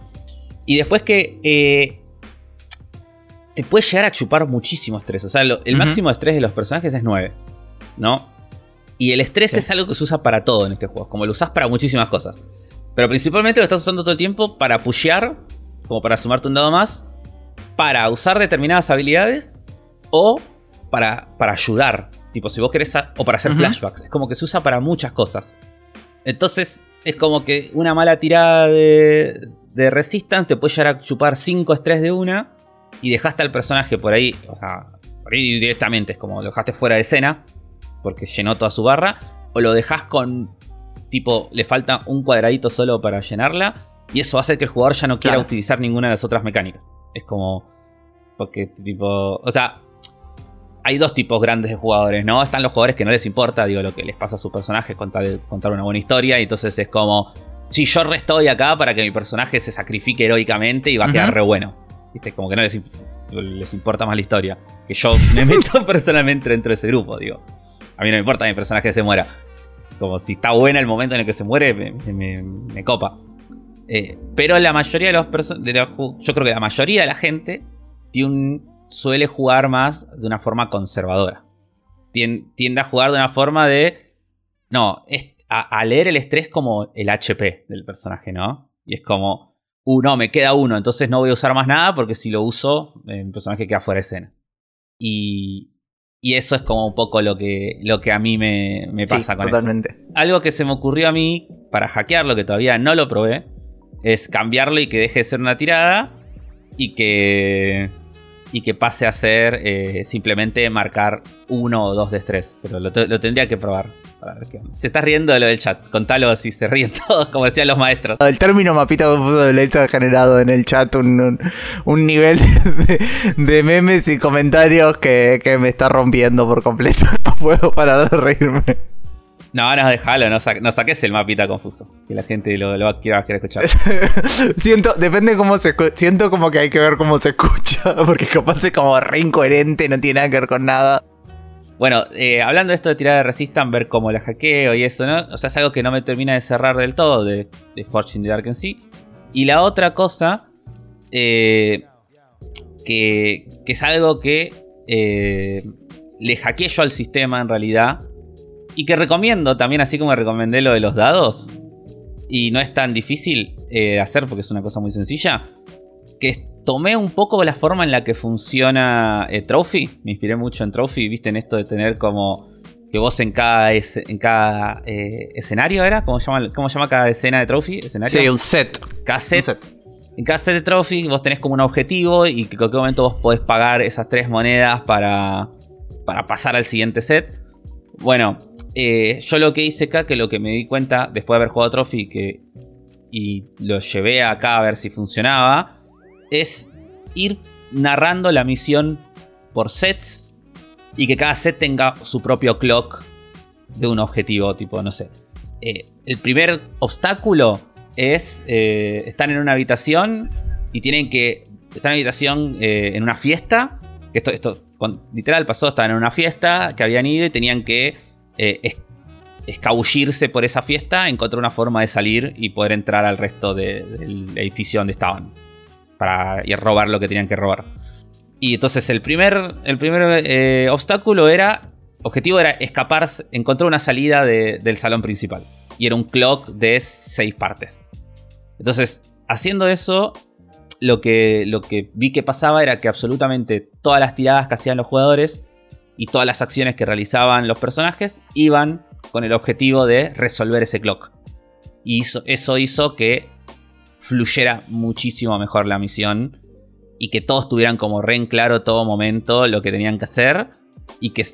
S1: Y después que. Eh, te puede llegar a chupar muchísimo estrés. O sea, el máximo de estrés de los personajes es 9. ¿No? Y el estrés es algo que se usa para todo en este juego, como lo usas para muchísimas cosas. Pero principalmente lo estás usando todo el tiempo para pushear, como para sumarte un dado más, para usar determinadas habilidades o para, para ayudar. Tipo, si vos querés, o para hacer flashbacks. Es como que se usa para muchas cosas. Entonces, es como que una mala tirada de, de Resistance te puede llegar a chupar 5 estrés de una y dejaste al personaje por ahí, o sea, por ahí directamente, es como lo dejaste fuera de escena porque llenó toda su barra, o lo dejas con tipo, le falta un cuadradito solo para llenarla, y eso hace que el jugador ya no quiera utilizar ninguna de las otras mecánicas. Es como, porque tipo, o sea, hay dos tipos grandes de jugadores, ¿no? Están los jugadores que no les importa, digo, lo que les pasa a su personaje, contar, contar una buena historia, y entonces es como, si yo restoy acá para que mi personaje se sacrifique heroicamente y va a quedar re bueno. ¿Viste? Como que no les, les importa más la historia. Que yo me meto personalmente dentro de ese grupo, digo. A mí no me importa mi personaje se muera. Como si está buena el momento en el que se muere, me, copa. Eh, pero la mayoría de los personajes. Yo creo que la mayoría de la gente tiene suele jugar más de una forma conservadora. Tiende a jugar de una forma de. No, a, leer el estrés como el HP del personaje, ¿no? Y es como. Uh, no, me queda uno, entonces no voy a usar más nada porque si lo uso, el personaje queda fuera de escena. Y, y eso es como un poco lo que, lo que a mí me, pasa con totalmente. Algo que se me ocurrió a mí para hackearlo, que todavía no lo probé, es cambiarlo y que deje de ser una tirada y que y que pase a ser eh, simplemente marcar uno o dos de estrés. Pero lo, tendría que probar. Te estás riendo de lo del chat. Contalo si se ríen todos, como decían los maestros.
S2: El término mapita de ha generado en el chat un, nivel de, memes y comentarios que, que me está rompiendo por completo. No puedo parar de reírme.
S1: No, no, déjalo, no, saques el mapita confuso. Que la gente lo, va a querer, escuchar.
S2: siento, depende cómo se Siento como que hay que ver cómo se escucha. Porque capaz es como re incoherente, no tiene nada que ver con nada.
S1: Bueno, eh, hablando de esto de tirar de Resistance, ver cómo la hackeo y eso, ¿no? O sea, es algo que no me termina de cerrar del todo de, de Fortune the Dark en sí. Y la otra cosa, eh, que, que, es algo que eh, le hackeé yo al sistema en realidad y que recomiendo también, así como recomendé lo de los dados. Y no es tan difícil eh, de hacer porque es una cosa muy sencilla. Que tomé un poco la forma en la que funciona eh, Trophy. Me inspiré mucho en Trophy, viste, en esto de tener como que vos en cada, en cada eh, escenario era, ¿Cómo se, llama, ¿cómo llama cada escena de Trophy? ¿Escenario?
S2: Sí, un set.
S1: Cada set. En cada set de Trophy vos tenés como un objetivo y que en cualquier momento vos podés pagar esas tres monedas para, para pasar al siguiente set. Bueno, eh, yo lo que hice acá, que lo que me di cuenta después de haber jugado Trophy que, y lo llevé acá a ver si funcionaba, es ir narrando la misión por sets y que cada set tenga su propio clock de un objetivo, tipo, no sé. Eh, el primer obstáculo es, eh, están en una habitación y tienen que, están en una habitación en una fiesta, esto, esto literal pasó, estaban en una fiesta que habían ido y tenían que eh, escabullirse por esa fiesta, encontrar una forma de salir y poder entrar al resto del edificio donde estaban. Para ir robar lo que tenían que robar. Y entonces el primer, el primer eh, obstáculo era. Objetivo era escapar, encontrar una salida del salón principal. Y era un clock de seis partes. Entonces, haciendo eso, lo que, lo que vi que pasaba era que absolutamente todas las tiradas que hacían los jugadores y todas las acciones que realizaban los personajes iban con el objetivo de resolver ese clock. Y eso hizo que fluyera muchísimo mejor la misión y que todos tuvieran como re en claro todo momento lo que tenían que hacer y que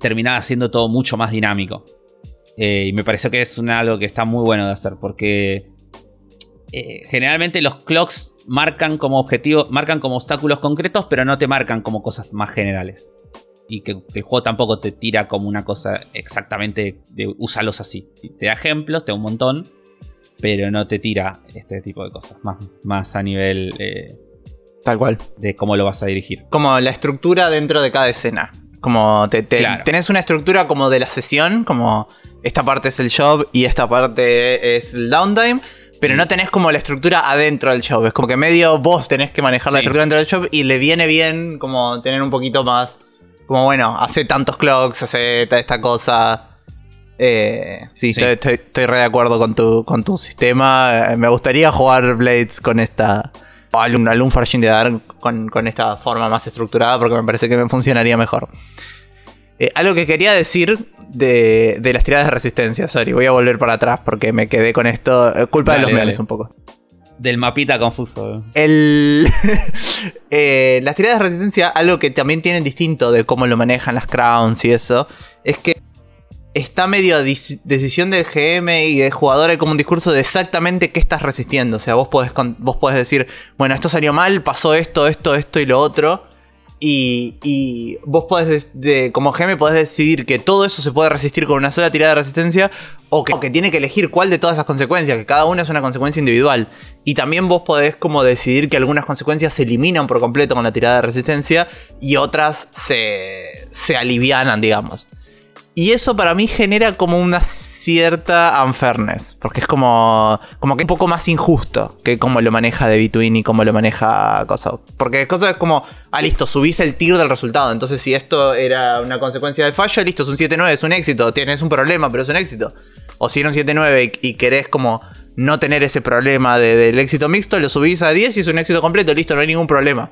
S1: terminaba siendo todo mucho más dinámico. Eh, y me pareció que es algo que está muy bueno de hacer porque eh, generalmente los clocks marcan como objetivo, marcan como obstáculos concretos, pero no te marcan como cosas más generales y que, el juego tampoco te tira como una cosa exactamente de úsalos así. Te da ejemplos, te da un montón, pero no te tira este tipo de cosas, más, más a nivel... Eh,
S2: Tal cual.
S1: De cómo lo vas a dirigir.
S2: Como la estructura dentro de cada escena. Como te, tenés una estructura como de la sesión, como esta parte es el job y esta parte es el downtime. Pero no tenés como la estructura adentro del job. Es como que medio vos tenés que manejar la estructura dentro del job y le viene bien como tener un poquito más como bueno, hace tantos clocks, hace esta cosa. Eh, sí, Estoy, re de acuerdo con tu, con tu sistema. Eh, me gustaría jugar Blades con esta. algún, algún Farshing de Dark con, con, esta forma más estructurada porque me parece que me funcionaría mejor. Eh, algo que quería decir de, de, las tiradas de resistencia, sorry, voy a volver para atrás porque me quedé con esto. Culpa de los memes un poco
S1: del mapita confuso.
S2: El, eh, las tiradas de resistencia, algo que también tienen distinto de cómo lo manejan las crowns y eso, es que está medio a decisión del GM y del jugador. Hay como un discurso de exactamente qué estás resistiendo. O sea, vos podés, vos podés decir, bueno, esto salió mal, pasó esto, esto, esto y lo otro. Y, vos podés, como GM, podés decidir que todo eso se puede resistir con una sola tirada de resistencia o que, tiene que elegir cuál de todas esas consecuencias, que cada una es una consecuencia individual. Y también vos podés como decidir que algunas consecuencias se eliminan por completo con la tirada de resistencia y otras se, se alivianan, digamos. Y eso para mí genera como una cierta unfairness, porque es como, como que es un poco más injusto que cómo lo maneja de Between y cómo lo maneja Cosa. Porque Cosa es como, ah, listo, subís el tier del resultado. Entonces, si esto era una consecuencia del fallo, listo, es un 7-9, es un éxito. Tienes un problema, pero es un éxito. O si era un 7-9 y, querés como no tener ese problema del éxito mixto, lo subís a 10 y es un éxito completo, listo, no hay ningún problema.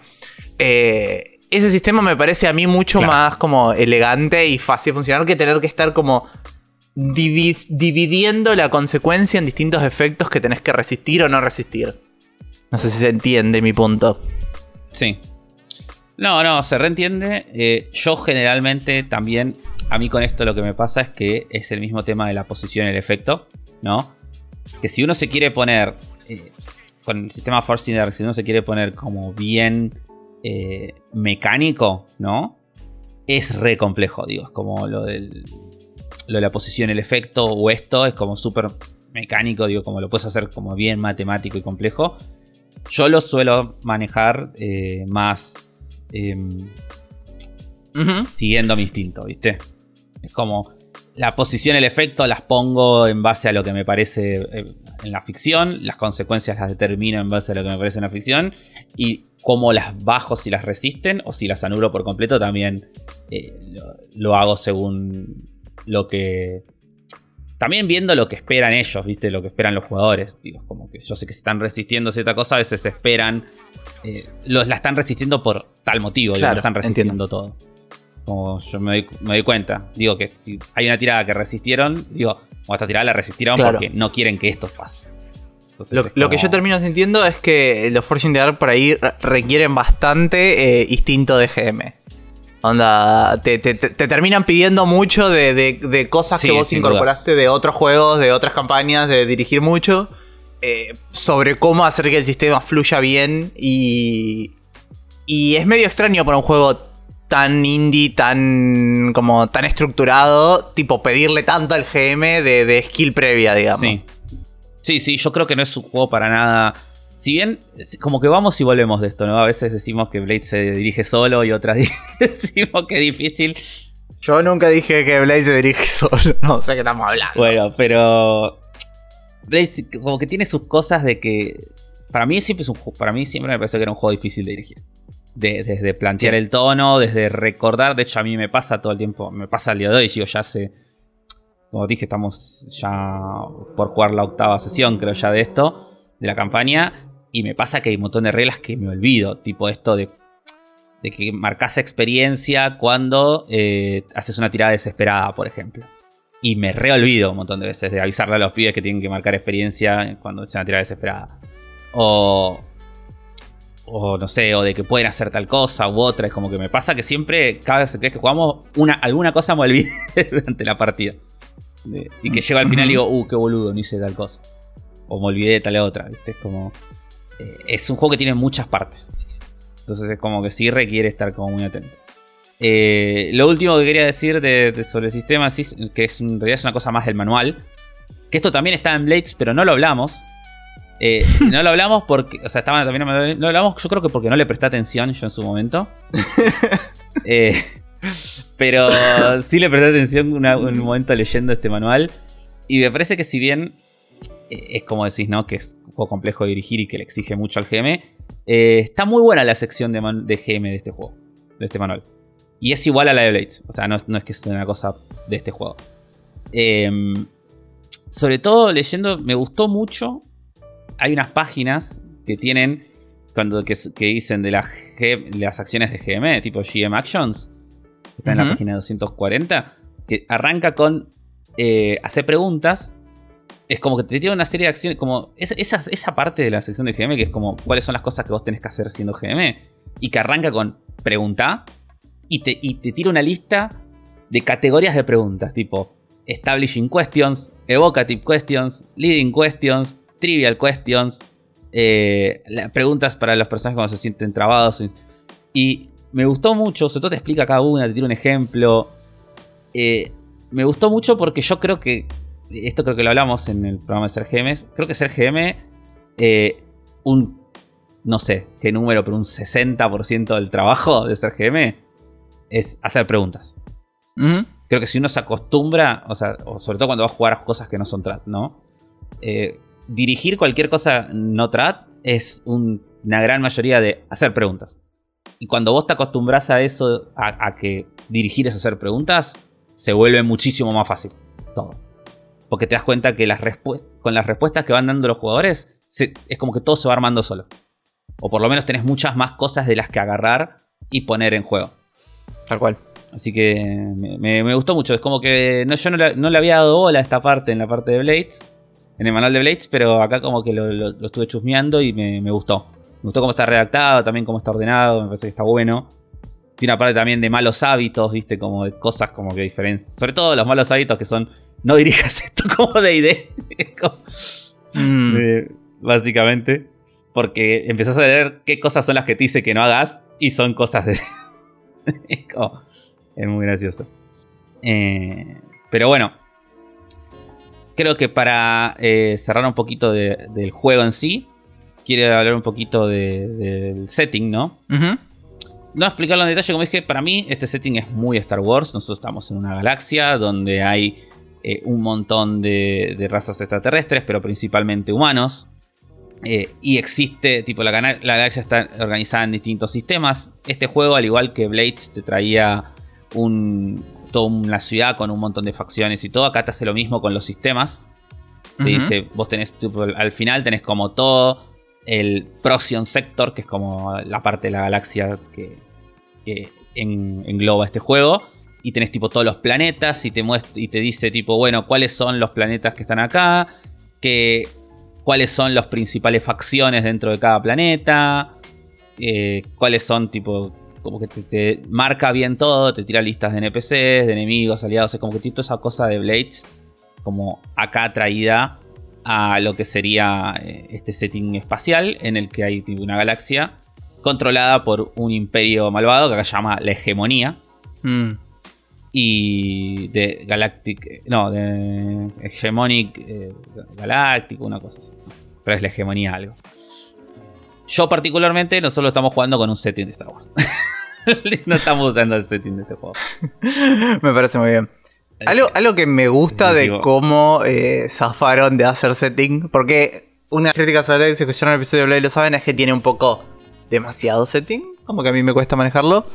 S2: Eh, ese sistema me parece a mí mucho más como elegante y fácil de funcionar que tener que estar como dividiendo la consecuencia en distintos efectos que tenés que resistir o no resistir. No sé si se entiende mi punto.
S1: Sí. No, no, se reentiende. Eh, yo generalmente también, a mí con esto lo que me pasa es que es el mismo tema de la posición y el efecto, ¿no? Que si uno se quiere poner, eh, con el sistema Force Dark, si uno se quiere poner como bien eh, mecánico, ¿no? Es re complejo, digo, es como lo, del, lo de la posición, el efecto o esto, es como súper mecánico, digo, como lo puedes hacer como bien matemático y complejo. Yo lo suelo manejar eh, más em, siguiendo mi instinto, ¿viste? Es como la posición, el efecto las pongo en base a lo que me parece eh, en la ficción, las consecuencias las determino en base a lo que me parece en la ficción y cómo las bajo si las resisten o si las anulo por completo también eh, lo, hago según lo que... También viendo lo que esperan ellos, ¿viste? Lo que esperan los jugadores. Digo, como que yo sé que se están resistiendo a cierta cosa, a veces esperan... Eh, los, la están resistiendo por tal motivo, claro, están resistiendo todo. Como yo me doy, cuenta. Digo que si hay una tirada que resistieron, digo, o esta tirada la resistieron porque no quieren que esto pase
S2: lo, que yo termino sintiendo es que los Fortune de Art por ahí requieren bastante eh, instinto de GM. Onda, te, terminan pidiendo mucho de, cosas que vos incorporaste de otros juegos, de otras campañas, de dirigir mucho. Eh, sobre cómo hacer que el sistema fluya bien. Y. Y es medio extraño para un juego tan indie, tan. como tan estructurado. Tipo, pedirle tanto al GM de, de skill previa, digamos. Sí.
S1: Sí, sí, yo creo que no es un juego para nada. Si bien, como que vamos y volvemos de esto, ¿no? A veces decimos que Blade se dirige solo y otras decimos que es difícil.
S2: Yo nunca dije que Blade se dirige solo, no sé qué estamos hablando.
S1: Bueno, pero. Blade como que tiene sus cosas de que. Para mí siempre es un Para mí siempre me parece que era un juego difícil de dirigir. desde plantear el tono, desde recordar. De hecho, a mí me pasa todo el tiempo. Me pasa el día de hoy, digo, ya sé como dije, estamos ya por jugar la octava sesión, creo ya, de esto, de la campaña. Y me pasa que hay un montón de reglas que me olvido. Tipo esto de, de que marcas experiencia cuando eh, haces una tirada desesperada, por ejemplo. Y me reolvido un montón de veces de avisarle a los pibes que tienen que marcar experiencia cuando hacen una tirada desesperada. O, o no sé, o de que pueden hacer tal cosa u otra. Es como que me pasa que siempre, cada vez que jugamos, una, alguna cosa me olvide durante la partida y que llego al final y digo, uh, qué boludo, no hice tal cosa. O me olvidé de tal otra, ¿viste? Es como. Eh, es un juego que tiene muchas partes. Entonces es como que sí requiere estar como muy atento. Eh, lo último que quería decir de, sobre el sistema, que es, en realidad es una cosa más del manual. Que esto también está en Blades, pero no lo hablamos. Eh, no lo hablamos porque. O sea, estaba también. No lo hablamos, yo creo que porque no le presté atención yo en su momento. eh, pero sí le presté atención un momento leyendo este manual. Y me parece que si bien es como decís, ¿no? Que es un juego complejo de dirigir y que le exige mucho al GM. Eh, está muy buena la sección de, GM de este juego. De este manual. Y es igual a la de Blades. O sea, no, es que sea una cosa de este juego. Em, sobre todo leyendo, me gustó mucho. Hay unas páginas que tienen. Cuando, que, dicen de, de las acciones de GM, tipo GM Actions está en la página 240, que arranca con eh, hacer preguntas. Es como que te tiene una serie de acciones, como esa, esa parte de la sección de GM, que es como cuáles son las cosas que vos tenés que hacer siendo GM, y que arranca con pregunta, y te, y te tira una lista de categorías de preguntas, tipo establishing questions, evocative questions, leading questions, trivial questions, eh, preguntas para las personas cuando se sienten trabados. Y me gustó mucho, sobre todo te explica cada una, te tira un ejemplo. Eh, me gustó mucho porque yo creo que, esto creo que lo hablamos en el programa de ser GMs, creo que ser GM, eh, un, no sé qué número, pero un 60% del trabajo de ser GM es hacer preguntas. creo que si uno se acostumbra, o sea, sobre todo cuando va a jugar a cosas que no son trad, ¿no? Eh, dirigir cualquier cosa no trad es una gran mayoría de hacer preguntas. Y cuando vos te acostumbras a eso, a, que dirigir es hacer preguntas, se vuelve muchísimo más fácil todo. Porque te das cuenta que las con las respuestas que van dando los jugadores, es como que todo se va armando solo. O por lo menos tenés muchas más cosas de las que agarrar y poner en juego.
S2: Tal cual.
S1: Así que me, gustó mucho. Es como que no, yo no le, había dado bola a esta parte en la parte de Blades, en el manual de Blades, pero acá como que lo, estuve chusmeando y me, gustó. Me gustó cómo está redactado, también cómo está ordenado, me parece que está bueno. Tiene una parte también de malos hábitos, viste, como de cosas como que diferentes. Sobre todo los malos hábitos que son, no dirijas esto como de idea. Mm. básicamente. Porque empezás a leer qué cosas son las que te dice que no hagas y son cosas de... Es muy gracioso. Eh, pero bueno. Creo que para eh, cerrar un poquito del juego en sí, quiero hablar un poquito del setting, ¿no? No explicarlo en detalle, como dije, para mí este setting es muy Star Wars. Nosotros estamos en una galaxia donde hay eh, un montón de, razas extraterrestres, pero principalmente humanos. y existe, tipo, la, la, galaxia está organizada en distintos sistemas. Este juego, al igual que Blades, te traía un, toda una ciudad con un montón de facciones y todo. Acá te hace lo mismo con los sistemas. Te dice, vos tenés, al final tenés como todo el Procyon Sector, que es como la parte de la galaxia que, engloba este juego. Y tenés tipo todos los planetas y te, y te dice tipo, bueno, cuáles son los planetas que están acá, que, cuáles son las principales facciones dentro de cada planeta, eh, cuáles son tipo como que te, marca bien todo, te tira listas de NPCs, de enemigos, aliados, como que tiene toda esa cosa de Blades, como acá traída a lo que sería eh, este setting espacial en el que hay una galaxia controlada por un imperio malvado que acá se llama la hegemonía. Mm. Y de Galactic. No, de Hegemonic eh, Galáctico, una cosa así. Pero es la hegemonía algo. Yo particularmente no solo estamos jugando con un setting de Star Wars. no estamos usando el setting de este juego.
S2: me parece muy bien. Algo, algo que me gusta de cómo eh, zafaron de hacer setting, porque una crítica sobre que escucharon el episodio de Blade lo saben, es que tiene un poco demasiado setting, como que a mí me cuesta manejarlo.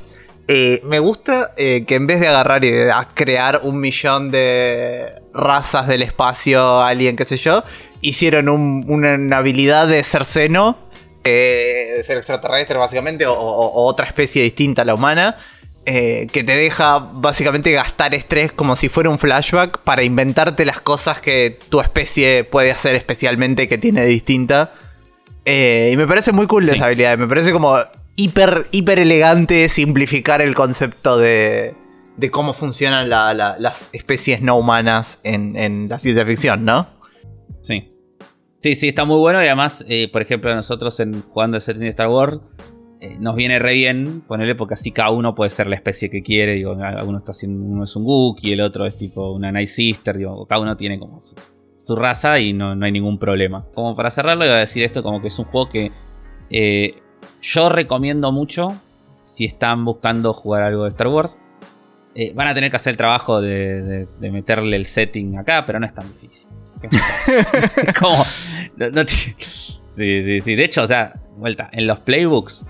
S2: Eh, me gusta eh, que en vez de agarrar y de crear un millón de razas del espacio, alguien, qué sé yo, hicieron una habilidad de ser seno eh, de ser extraterrestre básicamente, o, otra especie distinta a la humana, eh, que te deja básicamente gastar estrés como si fuera un flashback para inventarte las cosas que tu especie puede hacer especialmente que tiene distinta. Eh, y me parece muy cool esa habilidad, me parece como hiper, hiper elegante simplificar el concepto de, de cómo funcionan las especies no humanas en, en la ciencia ficción, ¿no?
S1: Sí. Sí, sí, está muy bueno y además, eh, por ejemplo, nosotros en, jugando el setting Star Wars, eh, nos viene re bien ponerle porque así cada uno puede ser la especie que quiere. Digo, uno está haciendo, uno es un Gook y el otro es tipo una Night Sister. Digo, cada uno tiene como su, raza y no, hay ningún problema. Como para cerrarlo, iba a decir esto como que es un juego que eh, yo recomiendo mucho si están buscando jugar algo de Star Wars. van a tener que hacer el trabajo de meterle el setting acá, pero no es tan difícil. como. sí, sí, sí. De hecho, o sea, vuelta, en los playbooks.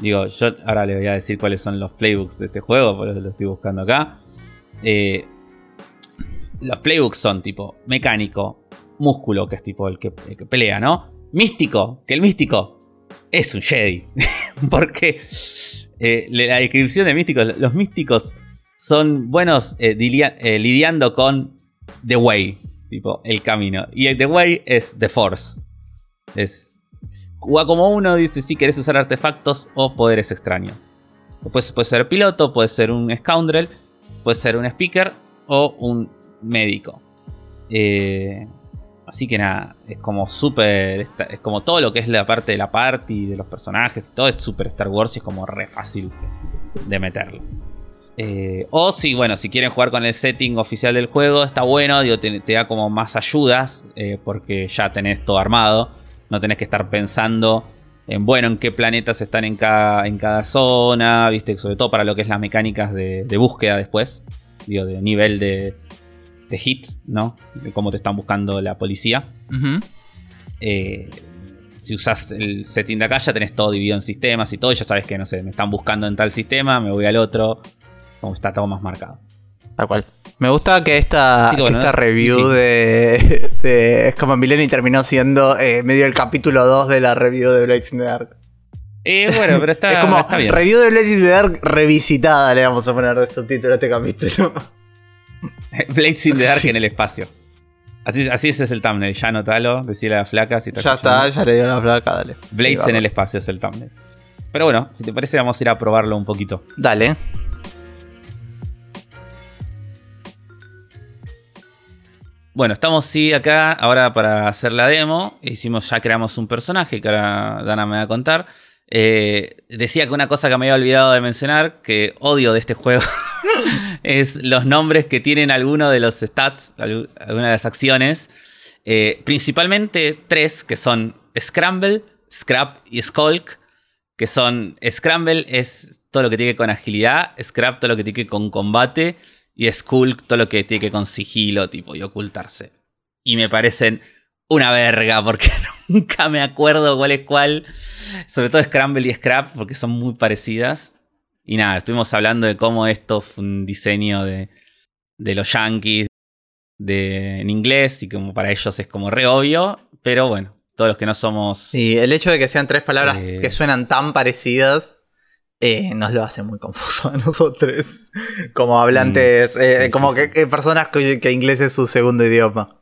S1: Digo, yo ahora le voy a decir cuáles son los playbooks de este juego, por eso lo estoy buscando acá. Eh, los playbooks son tipo mecánico, músculo, que es tipo el que, pelea, ¿no? Místico, que el místico es un Jedi. Porque eh, la descripción de místicos, los místicos son buenos eh, lidiando con The Way, tipo el camino. Y el The Way es The Force. Es. Como uno, dice si querés usar artefactos o poderes extraños. Pues, puede ser piloto, puede ser un scoundrel, puede ser un speaker o un médico. Eh, así que nada, es como súper. Es como todo lo que es la parte de la party, de los personajes, todo es súper Star Wars y es como re fácil de meterlo. Eh, o si, bueno, si quieren jugar con el setting oficial del juego, está bueno, digo, te, da como más ayudas, eh, porque ya tenés todo armado. No tenés que estar pensando en, bueno, en qué planetas están en cada, en cada zona, viste, sobre todo para lo que es las mecánicas de, búsqueda después. digo, de nivel de, de hit, ¿no? De cómo te están buscando la policía. Eh, si usas el setting de acá, ya tenés todo dividido en sistemas y todo. ya sabes que, no sé, me están buscando en tal sistema, me voy al otro. Como está todo más marcado.
S2: Tal cual. Me gusta que esta, esta review de, de Scam Millennium terminó siendo eh, medio el capítulo 2 de la review de Blazing the Dark.
S1: Eh, bueno, pero está,
S2: es como
S1: está bien.
S2: Review de Blazing the Dark revisitada, le vamos a poner de subtítulo a este capítulo.
S1: Blazing the Dark en el espacio. Así, así ese es el thumbnail, ya anotalo, decirle a la flaca si
S2: Ya está, ya le dio a la flaca, dale.
S1: Blades en el espacio es el thumbnail. Pero bueno, si te parece vamos a ir a probarlo un poquito.
S2: Dale.
S1: Bueno, estamos sí acá ahora para hacer la demo. Hicimos, ya creamos un personaje que ahora Dana me va a contar. Eh, decía que una cosa que me había olvidado de mencionar, que odio de este juego, es los nombres que tienen algunos de los stats, algunas de las acciones. Eh, principalmente tres, que son Scramble, Scrap y Skulk. Que son Scramble es todo lo que tiene que con agilidad, Scrap todo lo que tiene que con combate y Skulk todo lo que tiene que con sigilo tipo y ocultarse. Y me parecen una verga porque nunca me acuerdo cuál es cuál. Sobre todo Scramble y Scrap porque son muy parecidas. Y nada, estuvimos hablando de cómo esto fue un diseño de, de los yankees de, en inglés y como para ellos es como re obvio, pero bueno, todos los que no somos...
S2: Y el hecho de que sean tres palabras eh, que suenan tan parecidas eh, nos lo hace muy confuso a nosotros como hablantes, mm, eh, como que, personas que, que, inglés es su segundo idioma.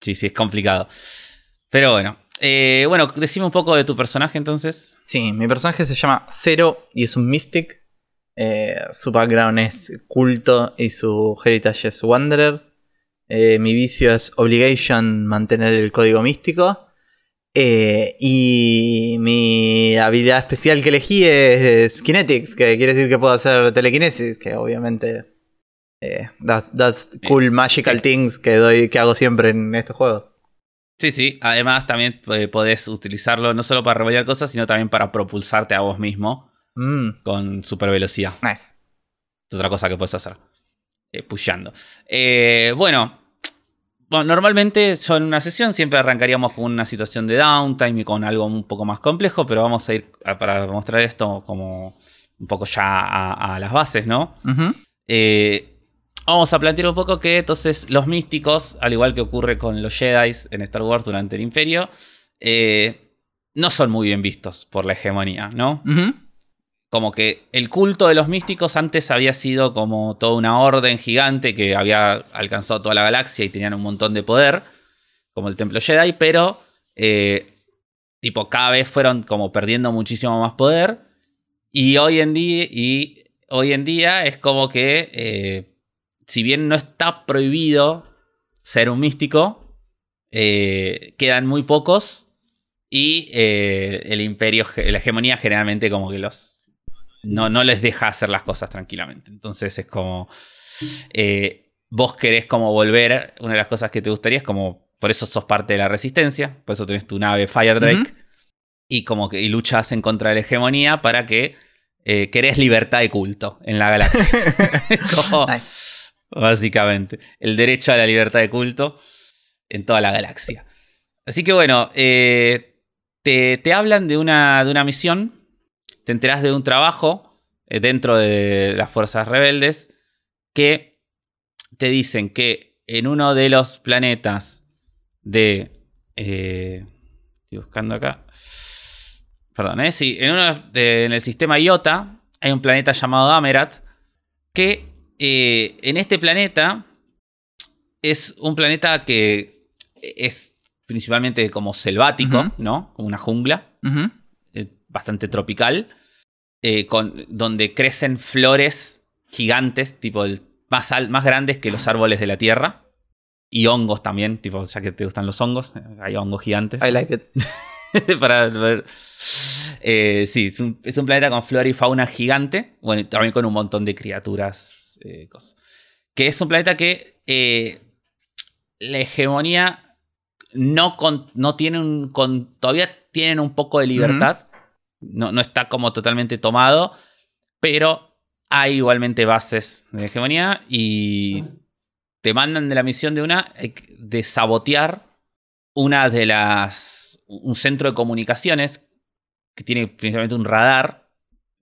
S1: Sí, sí, es complicado. Pero bueno, bueno, decime un poco de tu personaje entonces.
S2: Sí, mi personaje se llama Zero y es un Mystic. Eh, su background es culto y su heritage es Wanderer. Eh, mi vicio es Obligation, mantener el código místico. Eh, y mi habilidad especial que elegí es, Kinetics, que quiere decir que puedo hacer telequinesis, que obviamente that's, cool magical things que doy que hago siempre en este juego.
S1: Sí, sí. Además, también podés utilizarlo no solo para revelar cosas, sino también para propulsarte a vos mismo. Mm. con super velocidad.
S2: Nice.
S1: Es otra cosa que puedes hacer. Eh, pusheando. Eh, bueno, normalmente yo en una sesión siempre arrancaríamos con una situación de downtime y con algo un poco más complejo, pero vamos a ir para mostrar esto como un poco ya a, las bases, ¿no? Eh, vamos a plantear un poco que entonces los místicos, al igual que ocurre con los Jedi en Star Wars durante el Imperio, no son muy bien vistos por la hegemonía, ¿no? Como que el culto de los místicos antes había sido como toda una orden gigante que había alcanzado toda la galaxia y tenían un montón de poder, como el templo Jedi, pero eh, tipo cada vez fueron como perdiendo muchísimo más poder. Y hoy en día, y hoy en día es como que eh, si bien no está prohibido ser un místico, eh, quedan muy pocos y el imperio, la hegemonía generalmente como que los no, no les deja hacer las cosas tranquilamente. Entonces es como. Eh, vos querés como volver. Una de las cosas que te gustaría es como. Por eso sos parte de la resistencia. Por eso tenés tu nave Fire Drake. Y como que y luchas en contra de la hegemonía para que eh, querés libertad de culto en la galaxia. Básicamente. El derecho a la libertad de culto en toda la galaxia. Así que bueno, eh, te, te, hablan de una, de una misión te enterás de un trabajo eh, dentro de las fuerzas rebeldes que te dicen que en uno de los planetas de... Eh, estoy buscando acá. Perdón, ¿eh? Sí, en, uno en el sistema Iota hay un planeta llamado Amerat que eh, en este planeta es un planeta que es principalmente como selvático, ¿no? Como una jungla bastante tropical, eh, con, donde crecen flores gigantes, tipo más, más grandes que los árboles de la tierra. Y hongos también, tipo, ya que te gustan los hongos, hay hongos gigantes.
S2: I like it.
S1: Para eh, sí, es un, planeta con flora y fauna gigante. Bueno, también con un montón de criaturas. Eh, cosas. Que es un planeta que la hegemonía no, no tiene un. todavía tienen un poco de libertad no, está como totalmente tomado, pero hay igualmente bases de hegemonía y te mandan de la misión de una eh, de sabotear una de las un centro de comunicaciones que tiene principalmente un radar.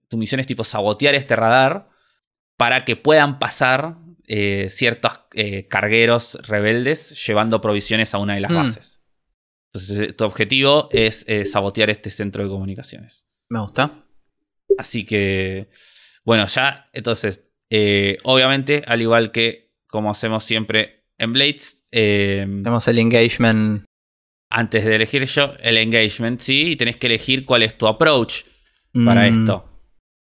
S1: Tu misión es tipo sabotear este radar para que puedan pasar eh, ciertos eh, cargueros rebeldes llevando provisiones a una de las mm. bases. Entonces, tu objetivo es sabotear este centro de comunicaciones.
S2: Me gusta.
S1: Así que bueno, ya, entonces, eh, obviamente, al igual que como hacemos siempre en Blades.
S2: Eh, Tenemos el engagement.
S1: Antes de elegir yo, el engagement, sí, y tenés que elegir cuál es tu approach para mm. esto.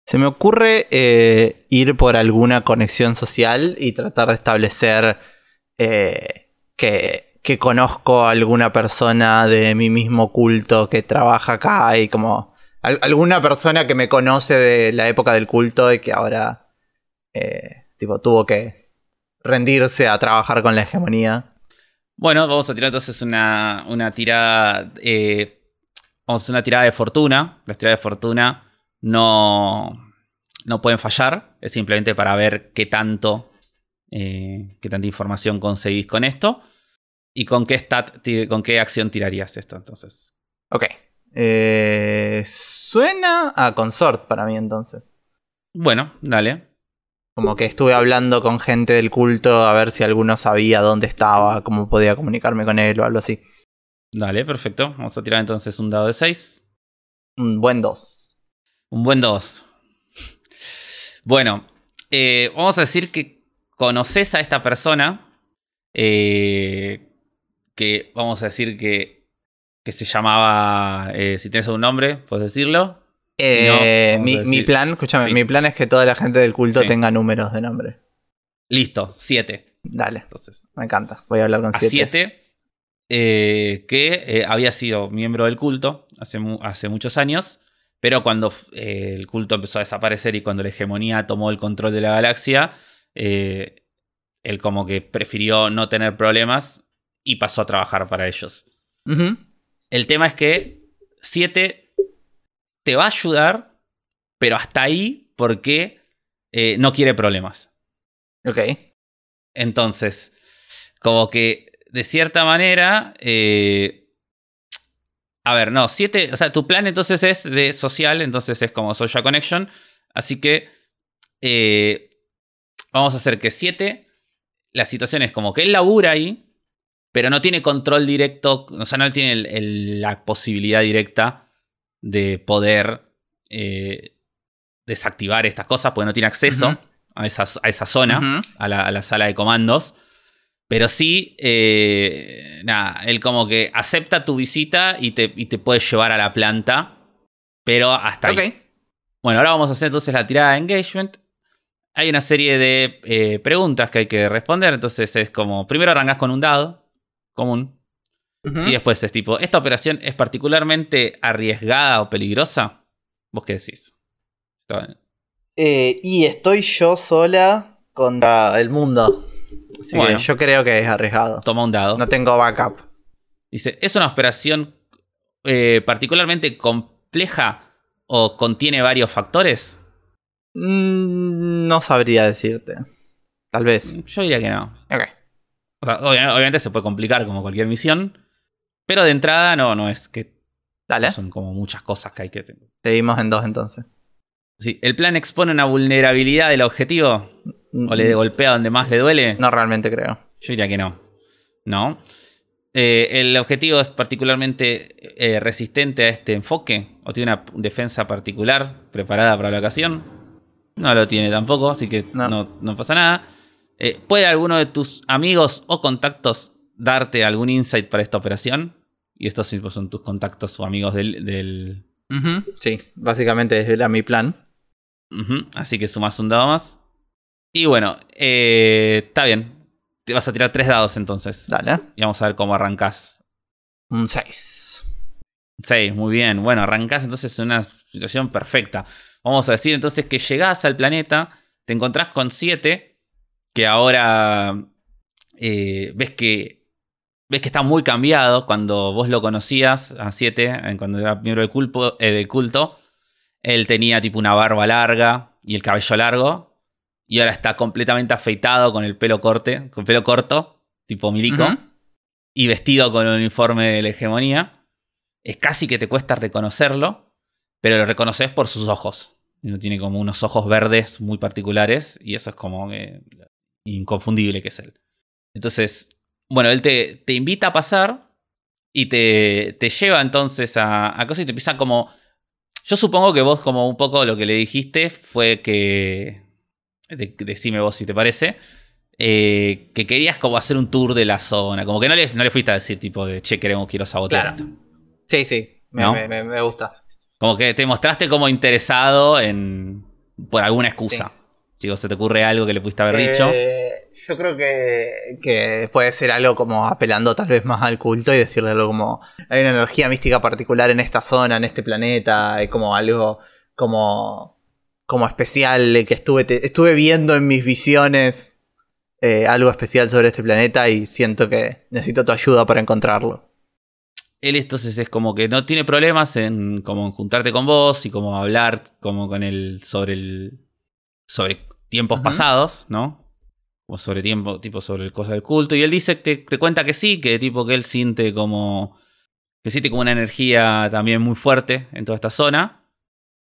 S2: Se me ocurre eh, ir por alguna conexión social y tratar de establecer que, que conozco a alguna persona de mi mismo culto que trabaja acá y como alguna persona que me conoce de la época del culto y que ahora eh, tipo, tuvo que rendirse a trabajar con la hegemonía.
S1: Bueno, vamos a tirar entonces una, una tirada. Eh, vamos a hacer una tirada de fortuna. Las tiradas de fortuna no, no pueden fallar. Es simplemente para ver qué tanto. Eh, qué tanta información conseguís con esto. Y con qué stat, con qué acción tirarías esto, entonces.
S2: Ok. Eh, suena a consort para mí entonces.
S1: Bueno, dale.
S2: Como que estuve hablando con gente del culto a ver si alguno sabía dónde estaba, cómo podía comunicarme con él o algo así.
S1: Dale, perfecto. Vamos a tirar entonces un dado de 6.
S2: Un buen 2.
S1: Un buen 2. Bueno, eh, vamos a decir que conoces a esta persona. Eh, que vamos a decir que que se llamaba, eh, si tienes un nombre, puedes decirlo.
S2: Eh, mi, plan, escúchame, mi plan es que toda la gente del culto tenga números de nombre.
S1: Listo, siete.
S2: Dale. Entonces, me encanta. Voy a hablar con siete.
S1: Siete, eh, que había sido miembro del culto hace, hace muchos años, pero cuando el culto empezó a desaparecer y cuando la hegemonía tomó el control de la galaxia, él como que prefirió no tener problemas y pasó a trabajar para ellos. El tema es que 7 te va a ayudar, pero hasta ahí porque eh, no quiere problemas.
S2: Ok.
S1: Entonces, como que de cierta manera... Eh, a ver, no, 7, o sea, tu plan entonces es de social, entonces es como social connection. Así que eh, vamos a hacer que 7, la situación es como que él labura ahí, pero no tiene control directo, o sea, no tiene la posibilidad directa de poder eh, desactivar estas cosas, porque no tiene acceso a, esa, a, esa, zona, a, la, sala de comandos. Pero sí, eh, nada, él como que acepta tu visita y te, te, puede llevar a la planta, pero hasta ahí. Bueno, ahora vamos a hacer entonces la tirada de engagement. Hay una serie de eh, preguntas que hay que responder, entonces es como, primero arrancas con un dado, común. Y después es tipo, ¿esta operación es particularmente arriesgada o peligrosa? ¿Vos qué decís?
S2: Eh, y estoy yo sola contra el mundo. Así que yo creo que es arriesgado.
S1: Toma un dado.
S2: No tengo backup.
S1: Dice, ¿es una operación eh, particularmente compleja o contiene varios factores?
S2: Mm, no sabría decirte. Tal vez.
S1: Yo diría que no.
S2: Ok
S1: obviamente se puede complicar como cualquier misión. Pero de entrada no, no es que
S2: Dale.
S1: son como muchas cosas que hay que tener.
S2: Seguimos en dos entonces.
S1: Sí, ¿el plan expone una vulnerabilidad del objetivo? ¿O le mm. golpea donde más le duele?
S2: No realmente creo.
S1: Yo diría que no. No. Eh, ¿El objetivo es particularmente eh, resistente a este enfoque? ¿O tiene una defensa particular preparada para la ocasión? No lo tiene tampoco, así que no, no pasa nada. Eh, ¿Puede alguno de tus amigos o contactos darte algún insight para esta operación? Y estos son tus contactos o amigos del.
S2: Sí, básicamente es mi plan.
S1: Así que sumas un dado más. Y bueno, eh, está bien. Te vas a tirar tres dados entonces.
S2: Dale.
S1: Y vamos a ver cómo arrancas.
S2: Un 6.
S1: 6, muy bien. Bueno, arrancás entonces en una situación perfecta. Vamos a decir entonces que llegás al planeta, te encontrás con 7 que ahora eh, ves que ves que está muy cambiado cuando vos lo conocías a 7, cuando era miembro del, culto, eh, del culto. Él tenía tipo una barba larga, y el cabello largo. Y ahora está completamente afeitado con el pelo corte, con pelo corto, tipo milico. Y vestido con el uniforme de la hegemonía. Es casi que te cuesta reconocerlo, pero lo reconoces por sus ojos. Tiene como unos ojos verdes muy particulares y eso es como inconfundible que es él. Entonces, bueno, él te, te invita a pasar y te, te lleva entonces a, a cosas y te empieza como... Yo supongo que vos como un poco lo que le dijiste fue que... decime vos si te parece. Eh, que querías como hacer un tour de la zona. Como que no le, no le fuiste a decir tipo de, che, queremos, quiero sabotear esto.
S2: Sí, sí, me, me, gusta.
S1: Como que te mostraste como interesado en... por alguna excusa. Vos se te ocurre algo que le pudiste haber dicho.
S2: Eh, yo creo que, puede ser algo como apelando tal vez más al culto y decirle algo como hay una energía mística particular en esta zona, en este planeta, hay como algo como, como especial que estuve, estuve viendo en mis visiones eh, algo especial sobre este planeta y siento que necesito tu ayuda para encontrarlo.
S1: Él entonces es como que no tiene problemas en como juntarte con vos y como hablar como con él sobre el sobre tiempos pasados, ¿no? o sobre tiempo, tipo sobre el cosa del culto. Y él dice, te, te cuenta que sí, que tipo que él siente como. que siente como una energía también muy fuerte en toda esta zona.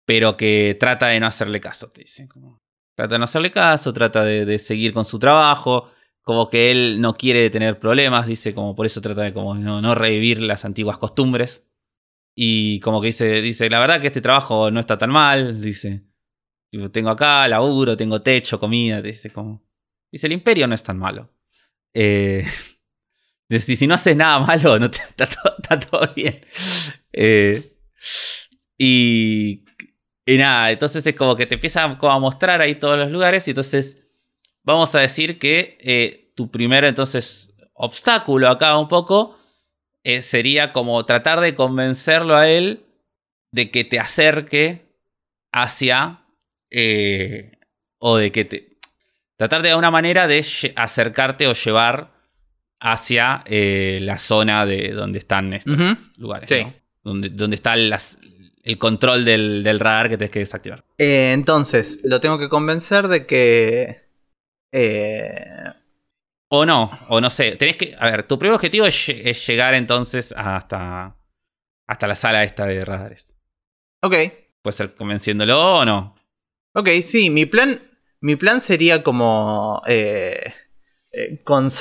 S1: Pero que trata de no hacerle caso, te dice. Como, trata de no hacerle caso, trata de, seguir con su trabajo. Como que él no quiere tener problemas, dice, como por eso trata de como no, no revivir las antiguas costumbres. Y como que dice, dice, la verdad que este trabajo no está tan mal, dice. Tengo acá, laburo, tengo techo, comida, dice, como Dice, el imperio no es tan malo. Eh, si, no haces nada malo, no está, todo, bien. Eh, y, y, nada, entonces es como que te empieza a mostrar ahí todos los lugares. Y entonces vamos a decir que eh, tu primer entonces obstáculo acá un poco sería como tratar de convencerlo a él de que te acerque hacia... o de que te, Tratar de alguna manera de acercarte o llevar hacia eh, la zona de donde están estos lugares. Sí. Donde, donde, está el control del, radar que tienes que desactivar.
S2: Eh, entonces, lo tengo que convencer de que. Eh,
S1: o no, o no sé. Tenés que. A ver, tu primer objetivo es, llegar entonces hasta. hasta la sala esta de radares.
S2: Ok.
S1: Puede ser convenciéndolo o no.
S2: Ok, sí, mi plan mi plan sería como eh, eh con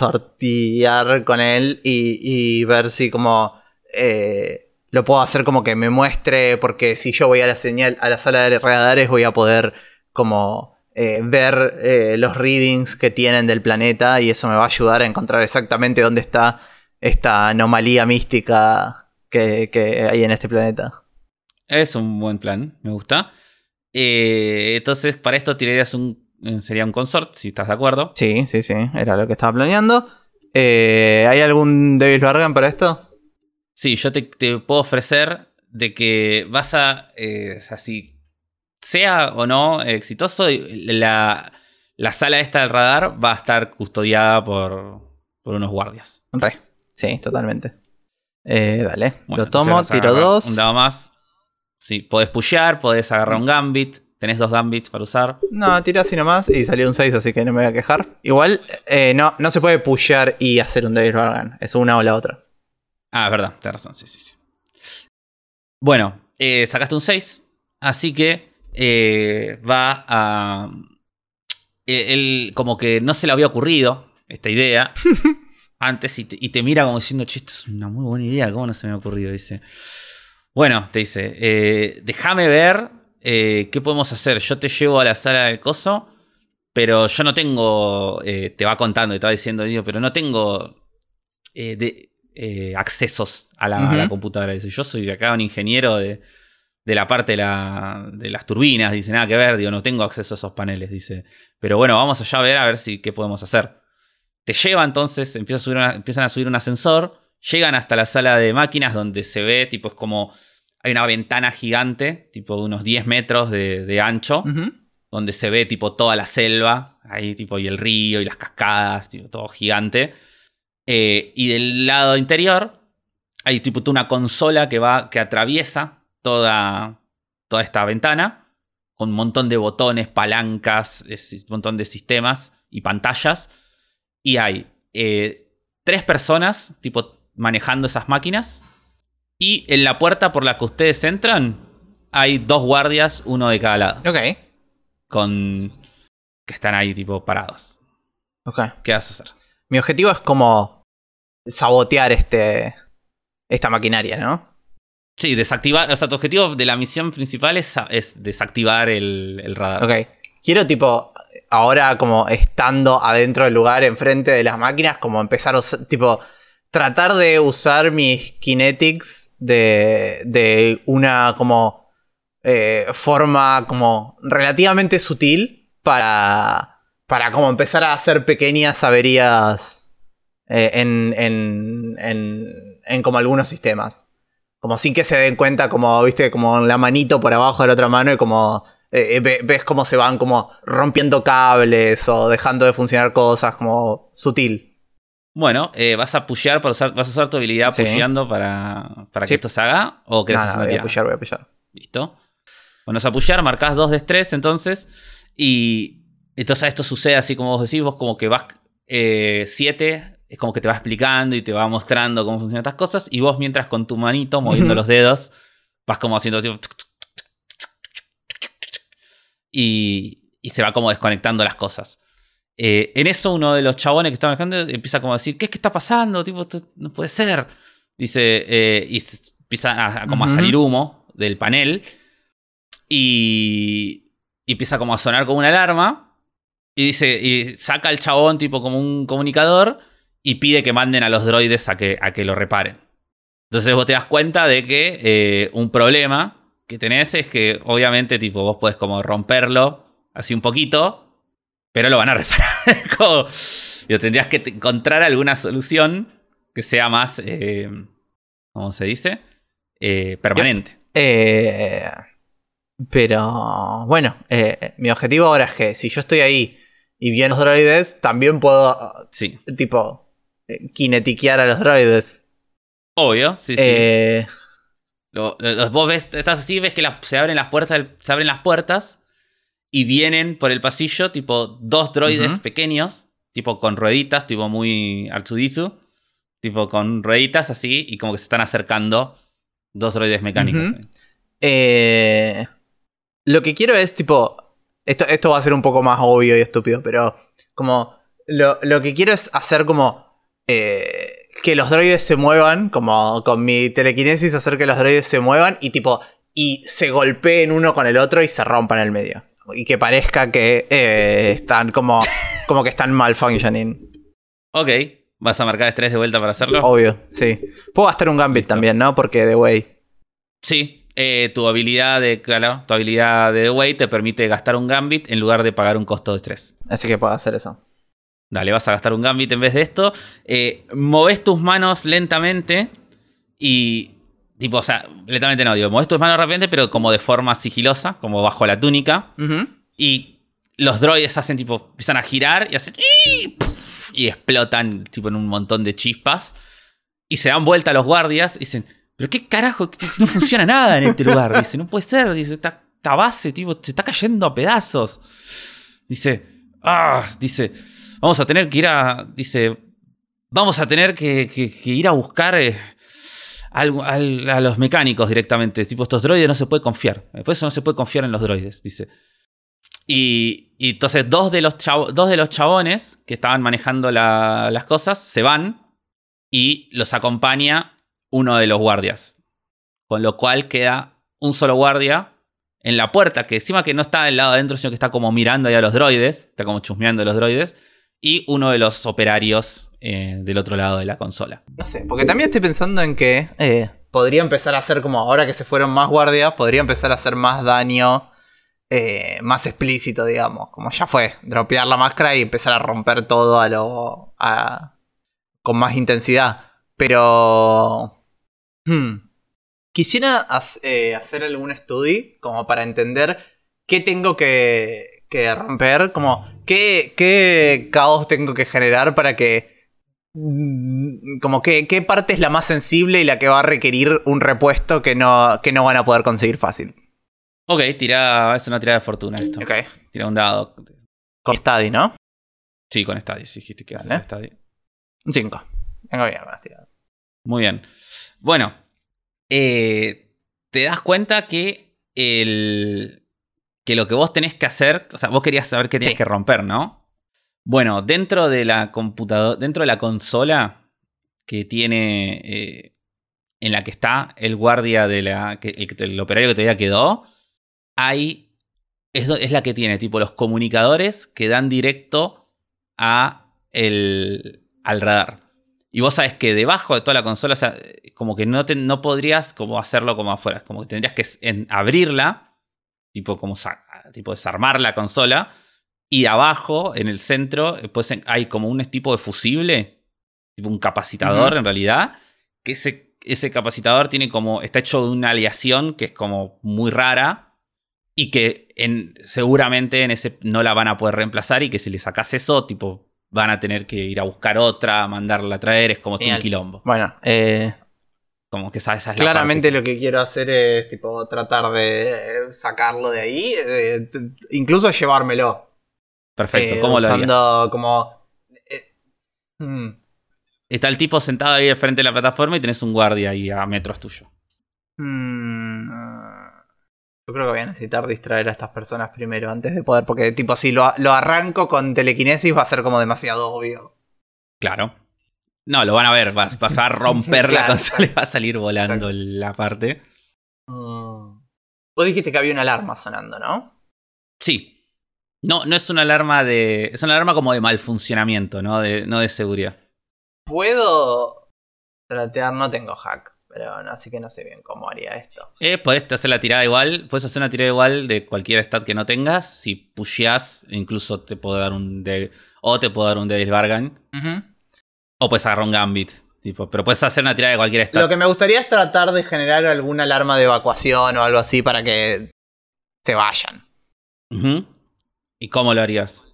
S2: él y, ver si como eh, lo puedo hacer como que me muestre, porque si yo voy a la señal, a la sala de radares voy a poder como eh, ver los readings que tienen del planeta y eso me va a ayudar a encontrar exactamente dónde está esta anomalía mística que hay en este planeta.
S1: Es un buen plan, me gusta. Entonces, para esto tirarías un eh, sería un consort, si estás de acuerdo.
S2: Sí, sí, sí, era lo que estaba planeando. Eh, ¿Hay algún Devil Bargain para esto?
S1: Sí, yo te, puedo ofrecer de que vas a, eh, así, sea o no exitoso, la, la sala esta del radar va a estar custodiada por, por unos guardias.
S2: Re, sí, totalmente. dale, lo tomo, tiro dos.
S1: Un dado más. Sí, podés pushear, podés agarrar un gambit. Tenés dos gambits para usar.
S2: No, tiré así nomás y salió un 6, así que no me voy a quejar. Igual, eh, no, no se puede pushear y hacer un Devil Bargain. Es una o la otra.
S1: Ah, es verdad, tenés razón, sí, sí, sí. Bueno, eh, sacaste un 6, así que eh, va a. Él, como que no se le había ocurrido esta idea antes y te, y te, mira como diciendo, che, esto es una muy buena idea, ¿cómo no se me ha ocurrido? Dice. Bueno, te dice, déjame ver eh, ¿qué podemos hacer? Yo te llevo a la sala del coso, pero yo no tengo, eh, te va contando y te va diciendo, pero no tengo eh, accesos a la, computadora. yo soy acá un ingeniero de, la parte de, las turbinas, dice, nada que ver, digo, no tengo acceso a esos paneles, dice, pero bueno, vamos allá a ver a ver si qué podemos hacer. Te lleva entonces, empiezan a subir un ascensor, llegan hasta la sala de máquinas donde se ve, tipo, es como hay una ventana gigante, tipo de unos 10 metros de, ancho, donde se ve tipo toda la selva, ahí tipo y el río y las cascadas, tipo todo gigante. Eh, y del lado interior hay tipo una consola que va, que atraviesa toda, toda esta ventana con un montón de botones, palancas, un montón de sistemas y pantallas. Y hay eh, tres personas, tipo, manejando esas máquinas. Y en la puerta por la que ustedes entran, hay dos guardias, uno de cada lado.
S2: Ok.
S1: Con. que están ahí, tipo, parados.
S2: Ok.
S1: ¿Qué vas a hacer?
S2: Mi objetivo es como sabotear este. esta maquinaria, ¿no?
S1: Sí, desactivar. O sea, tu objetivo de la misión principal es, es desactivar el, el radar.
S2: Ok. Quiero, tipo, ahora como estando adentro del lugar, enfrente de las máquinas, como empezar a usar, tipo, tratar de usar mis kinetics de, de una como eh, forma como relativamente sutil para, para como empezar a hacer pequeñas averías eh, en, en, en, en como algunos sistemas. Como sin que se den cuenta, como, viste, como la manito por abajo de la otra mano y como eh, ves cómo se van como rompiendo cables o dejando de funcionar cosas, como sutil.
S1: Bueno, eh, ¿vas a pushear para usar, vas a usar tu habilidad pusheando para, para que esto se haga? ¿O querés
S2: hacer una voy a pushear, voy a pushear.
S1: Listo. Bueno, vas a pushear, marcás dos de estrés entonces. Y entonces esto sucede así como vos decís, vos como que vas 7, eh, es como que te va explicando y te va mostrando cómo funcionan estas cosas. Y vos mientras con tu manito, moviendo los dedos, vas como haciendo y, y se va como desconectando las cosas. Eh, en eso uno de los chabones que está manejando empieza como a decir, ¿qué es que está pasando? Tipo, esto no puede ser. Dice, eh, y empieza a, como a salir humo del panel. Y, y, empieza como a sonar como una alarma. Y dice, y saca al chabón tipo como un comunicador y pide que manden a los droides a que, a que lo reparen. Entonces vos te das cuenta de que eh, un problema que tenés es que obviamente tipo vos podés como romperlo así un poquito pero lo van a reparar. Como, tendrías que encontrar alguna solución que sea más, eh, ¿cómo se dice? Eh, permanente.
S2: Eh, pero bueno, mi objetivo ahora es que si yo estoy ahí y vi a los droides, también puedo,
S1: sí.
S2: tipo, kinetiquear a los droides.
S1: Obvio, sí, sí. vos ves, estás así, ves que se abren las puertas, se abren las puertas y vienen por el pasillo, tipo, dos droides pequeños, tipo con rueditas, tipo muy Artudizu, tipo con rueditas así, y como que se están acercando dos droides mecánicos.
S2: Eh, lo que quiero es, tipo, esto, esto va a ser un poco más obvio y estúpido, pero como, lo, que quiero es hacer como... Eh, que los droides se muevan, como con mi telequinesis, hacer que los droides se muevan y tipo, y se golpeen uno con el otro y se rompan en el medio y que parezca que eh, están como, como que están malfunctioning.
S1: Ok, ¿vas a marcar estrés de vuelta para hacerlo?
S2: Obvio, sí. Puedo gastar un Gambit también, ¿no? Porque The Way.
S1: Sí, eh, tu habilidad de, claro, tu habilidad de The Way te permite gastar un Gambit en lugar de pagar un costo de estrés.
S2: Así que puedo hacer eso.
S1: Dale, vas a gastar un Gambit en vez de esto. Eh, moves tus manos lentamente y Tipo, o sea, lentamente no, digo, mueves tus manos rápidamente, pero como de forma sigilosa, como bajo la túnica. Y los droides hacen tipo, empiezan a girar y hacen. Y explotan tipo en un montón de chispas. Y se dan vuelta a los guardias y dicen, pero qué carajo, no funciona nada en este lugar. Dice, no puede ser, dice, esta, base, tipo, se está cayendo a pedazos. Dice, ah, dice, vamos a tener que ir a, dice, vamos a tener que, ir a buscar... Eh, a los mecánicos directamente. Tipo, estos droides no se puede confiar. Por eso no se puede confiar en los droides, dice. Y, entonces dos de, los dos de los chabones que estaban manejando las cosas se van y los acompaña uno de los guardias. Con lo cual queda un solo guardia en la puerta, que encima que no está del lado adentro, sino que está como mirando ahí a los droides, está como chusmeando a los droides y uno de los operarios eh, del otro lado de la consola.
S2: No sé, porque también estoy pensando en que eh, podría empezar a hacer como ahora que se fueron más guardias, podría empezar a hacer más daño eh, más explícito, digamos. Como ya fue, dropear la máscara y empezar a romper todo a lo. con más intensidad. Pero. Hmm, quisiera hacer algún estudio como para entender qué tengo que, que romper, como ¿Qué, caos tengo que generar para que... Mm, como que, qué parte es la más sensible y la que va a requerir un repuesto que no, que no van a poder conseguir fácil?
S1: Ok, tira, es una tirada de fortuna esto.
S2: Ok.
S1: Tira un dado.
S2: Con Stadi, ¿no?
S1: Sí, con Stadi, sí, dijiste que
S2: Vale.
S1: con Stadi.
S2: Un 5. Vengo bien las tiradas.
S1: Muy bien. Bueno, eh, te das cuenta que el que lo que vos tenés que hacer, o sea, vos querías saber qué tenías
S2: Sí.
S1: que romper, ¿no? Bueno, dentro de la computadora, dentro de la consola que tiene eh, en la que está el guardia de la, que, el, el operario que todavía quedó, hay es, es la que tiene tipo los comunicadores que dan directo a el, al radar. Y vos sabes que debajo de toda la consola, o sea, como que no, te- no podrías como hacerlo como afuera. Como que tendrías que en- abrirla, tipo como tipo desarmar la consola. Y abajo, en el centro, eh, pues hay como un tipo de fusible, tipo un capacitador en realidad. Que ese, ese capacitador tiene como. está hecho de una aleación que es como muy rara. Y que en, seguramente en ese no la van a poder reemplazar. Y que si le sacas eso, tipo, van a tener que ir a buscar otra, mandarla a traer. Es como un quilombo.
S2: Bueno, eh,
S1: Como que esa, esa es la
S2: claramente lo que quiero hacer es tipo tratar de eh, sacarlo de ahí, eh, incluso llevármelo.
S1: Perfecto,
S2: Eh,
S1: ¿cómo lo harías?
S2: como eh, hmm,
S1: Está el tipo sentado ahí al frente de la plataforma y tenés un guardia ahí a metros tuyo.
S2: hmm, ah, yo creo que voy a necesitar distraer a estas personas primero antes de poder, porque tipo si lo, lo arranco con telequinesis va a ser como demasiado obvio.
S1: Claro. No, lo van a ver, vas, vas a romper la
S2: Claro.
S1: consola y va a salir volando la parte.
S2: Mm. Vos dijiste que había una alarma sonando, ¿no?
S1: Sí. No, no es una alarma de. Es una alarma como de mal funcionamiento, ¿no? De, no de seguridad.
S2: Puedo tratear, no tengo hack, pero no, así que no sé bien cómo haría esto.
S1: Eh, podés hacer la tirada igual. Puedes hacer una tirada igual de cualquier stat que no tengas. Si pusheás, incluso te puedo dar un. De, o te puedo dar un Devil's Bargain. O puedes agarrar un Gambit. Tipo, pero puedes hacer una tirada de cualquier stat.
S2: Lo que me gustaría es tratar de generar alguna alarma de evacuación o algo así para que se vayan.
S1: ¿Y cómo lo harías?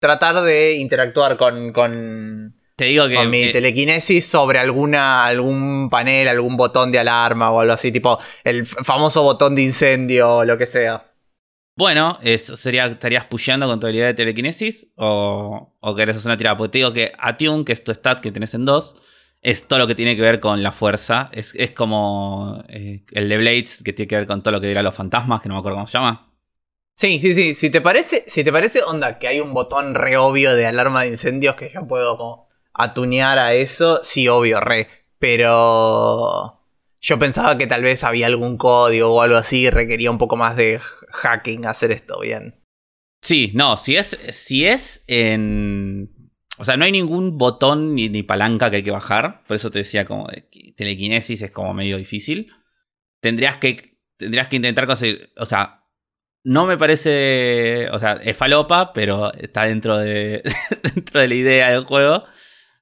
S2: Tratar de interactuar con, con,
S1: Te digo que.
S2: con mi telequinesis sobre alguna, algún panel, algún botón de alarma o algo así, tipo el famoso botón de incendio o lo que sea.
S1: Bueno, eso sería, estarías pusheando con tu habilidad de telequinesis o, o querés hacer una tirada. Porque te digo que Attune, que es tu stat que tenés en 2, es todo lo que tiene que ver con la fuerza. Es, es como eh, el de Blades, que tiene que ver con todo lo que dirán los fantasmas, que no me acuerdo cómo se llama.
S2: Sí, sí, sí. Si te parece, si te parece, onda, que hay un botón re obvio de alarma de incendios que yo puedo como atunear a eso, sí, obvio, re. Pero yo pensaba que tal vez había algún código o algo así requería un poco más de hacking hacer esto bien.
S1: Sí, no, si es, si es en. O sea, no hay ningún botón ni, ni palanca que hay que bajar. Por eso te decía como de telequinesis es como medio difícil. Tendrías que. Tendrías que intentar conseguir. O sea. No me parece. O sea, es falopa, pero está dentro de. dentro de la idea del juego.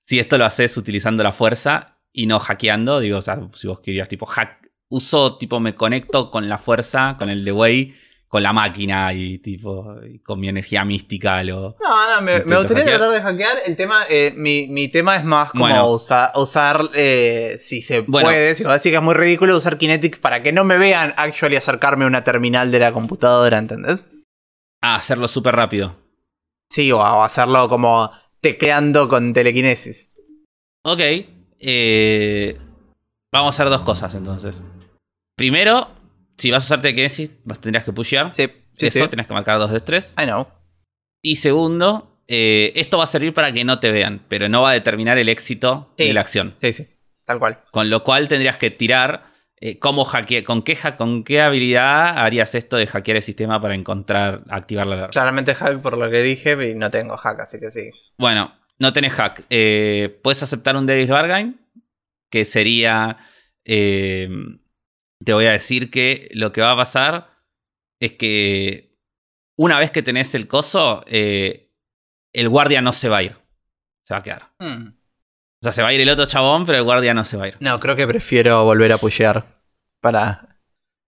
S1: Si esto lo haces utilizando la fuerza y no hackeando. Digo, o sea, si vos querías tipo hack. Uso, tipo, me conecto con la fuerza, con el de Way, con la máquina y tipo. y con mi energía mística lo.
S2: No, no, me, me gustaría
S1: hackear.
S2: tratar de hackear. El tema, eh, mi, mi tema es más como
S1: Bueno.
S2: usa- usar, eh, si se
S1: Bueno.
S2: puede, si decir que es muy ridículo, usar Kinetic para que no me vean actually acercarme a una terminal de la computadora, ¿entendés?
S1: Ah, hacerlo súper rápido.
S2: Sí, o, o hacerlo como tecleando con telequinesis.
S1: Ok. eh, vamos a hacer dos cosas entonces. Primero, si vas a usar telequinesis, vas- tendrías que pushear.
S2: Sí, sí,
S1: Eso,
S2: sí.
S1: tenés que marcar dos de estrés.
S2: I know.
S1: Y segundo, eh, esto va a servir para que no te vean, pero no va a determinar el éxito de la acción.
S2: Sí, sí. Tal cual.
S1: Con lo cual tendrías que tirar eh, cómo hackear, con qué, con qué habilidad harías esto de hackear el sistema para encontrar, activar la alarma.
S2: Claramente hack por lo que dije y no tengo hack, así que sí.
S1: Bueno, no tenés hack. Eh, puedes aceptar un Devil's Bargain, que sería. Te voy a decir que lo que va a pasar es que una vez que tenés el coso, eh, el guardia no se va a ir. Se va a quedar.
S2: Hmm.
S1: O sea, se va a ir el otro chabón, pero el guardia no se va a ir.
S2: No, creo que prefiero volver a pushear para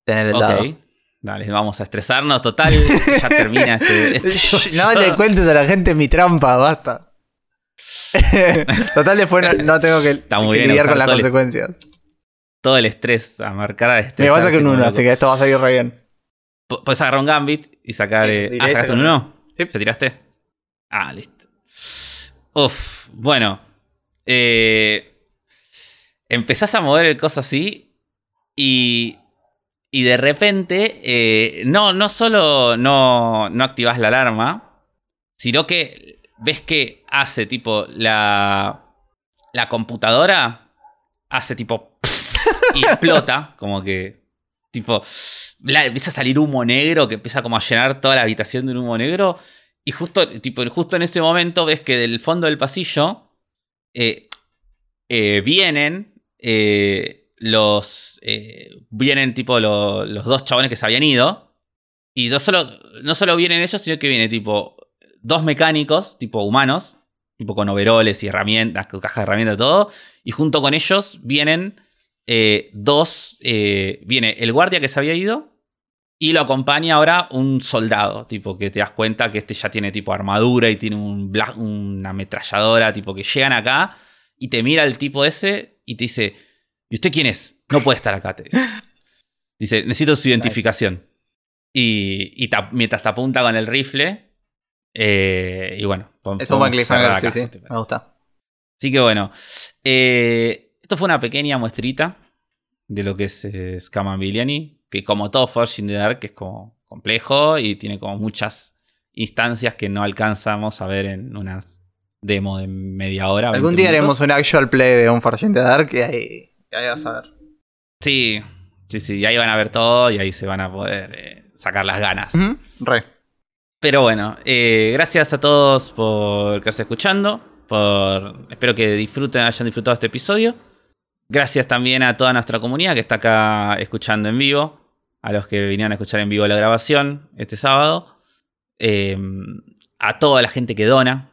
S2: tener el dado.
S1: Ok. Dale, vamos a estresarnos. Total, ya termina este. este
S2: no le cuentes a la gente mi trampa, basta. Total, después no, no tengo que,
S1: Está muy
S2: que
S1: bien
S2: lidiar con las consecuencias.
S1: Todo el estrés a marcar a
S2: Me
S1: estrés.
S2: pasa que un 1, así que esto va a salir re bien.
S1: Puedes agarrar un Gambit y sacar. Eh, ah, sacaste un uno.
S2: Sí.
S1: ¿Te tiraste? Ah, listo. Uf, bueno. Eh, empezás a mover el coso así y. Y de repente, eh, no, no solo no, no activas la alarma, sino que ves que hace tipo la. La computadora hace tipo. Y explota, como que. Tipo empieza a salir humo negro que empieza como a llenar toda la habitación de un humo negro. Y justo, tipo, justo en ese momento ves que del fondo del pasillo eh, eh, vienen eh, los. vienen tipo los dos chabones que se habían ido. Y no solo, no solo vienen ellos, sino que viene tipo dos mecánicos, tipo humanos, tipo con overoles y herramientas, cajas de herramientas, todo. Y junto con ellos vienen eh, dos, eh, viene el guardia que se había ido y lo acompaña ahora un soldado, tipo que te das cuenta que este ya tiene tipo armadura y tiene un una ametralladora, tipo que llegan acá y te mira el tipo ese y te dice, ¿y usted quién es? No puede estar acá, te dice. necesito su identificación. Y, mientras te apunta con el rifle, eh, y bueno,
S2: es un buen cliffhanger, sí, sí, me gusta.
S1: Así que bueno, eh, esto fue una pequeña muestrita de lo que es eh, que como todo Forge in the Dark es como complejo y tiene como muchas instancias que no alcanzamos a ver en unas demo de media hora.
S2: Algún día haremos un actual play de un Forge in the Dark y ahí, vas a ver.
S1: Sí, sí, sí, y ahí van a ver todo y ahí se van a poder eh, sacar las ganas.
S2: Re.
S1: Pero bueno, eh, gracias a todos por quedarse escuchando. Por, espero que disfruten, hayan disfrutado este episodio. Gracias también a toda nuestra comunidad que está acá escuchando en vivo, a los que vinieron a escuchar en vivo la grabación este sábado, em, a toda la gente que dona,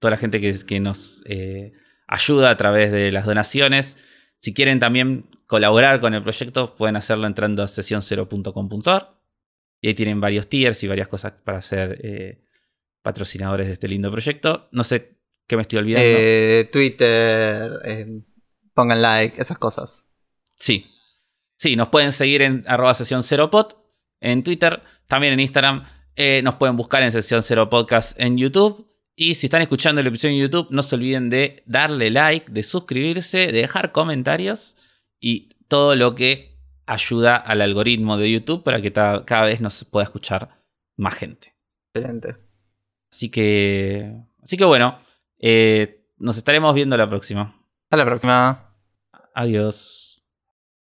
S1: toda la gente que, nos eh, ayuda a través de las donaciones. Si quieren también colaborar con el proyecto, pueden hacerlo entrando a sesión0.com.ar. Y ahí tienen varios tiers y varias cosas para ser eh, patrocinadores de este lindo proyecto. No sé qué me estoy olvidando.
S2: Eh, Twitter, pongan like, esas cosas.
S1: Sí. Sí, nos pueden seguir en arroba sesión 0 pod en Twitter, también en Instagram. Eh, nos pueden buscar en sesión 0 podcast en YouTube. Y si están escuchando el episodio en YouTube, no se olviden de darle like, de suscribirse, de dejar comentarios y todo lo que ayuda al algoritmo de YouTube para que cada vez nos pueda escuchar más gente.
S2: Excelente.
S1: Así que, así que bueno, eh, nos estaremos viendo la próxima.
S2: Hasta la próxima.
S1: Adiós.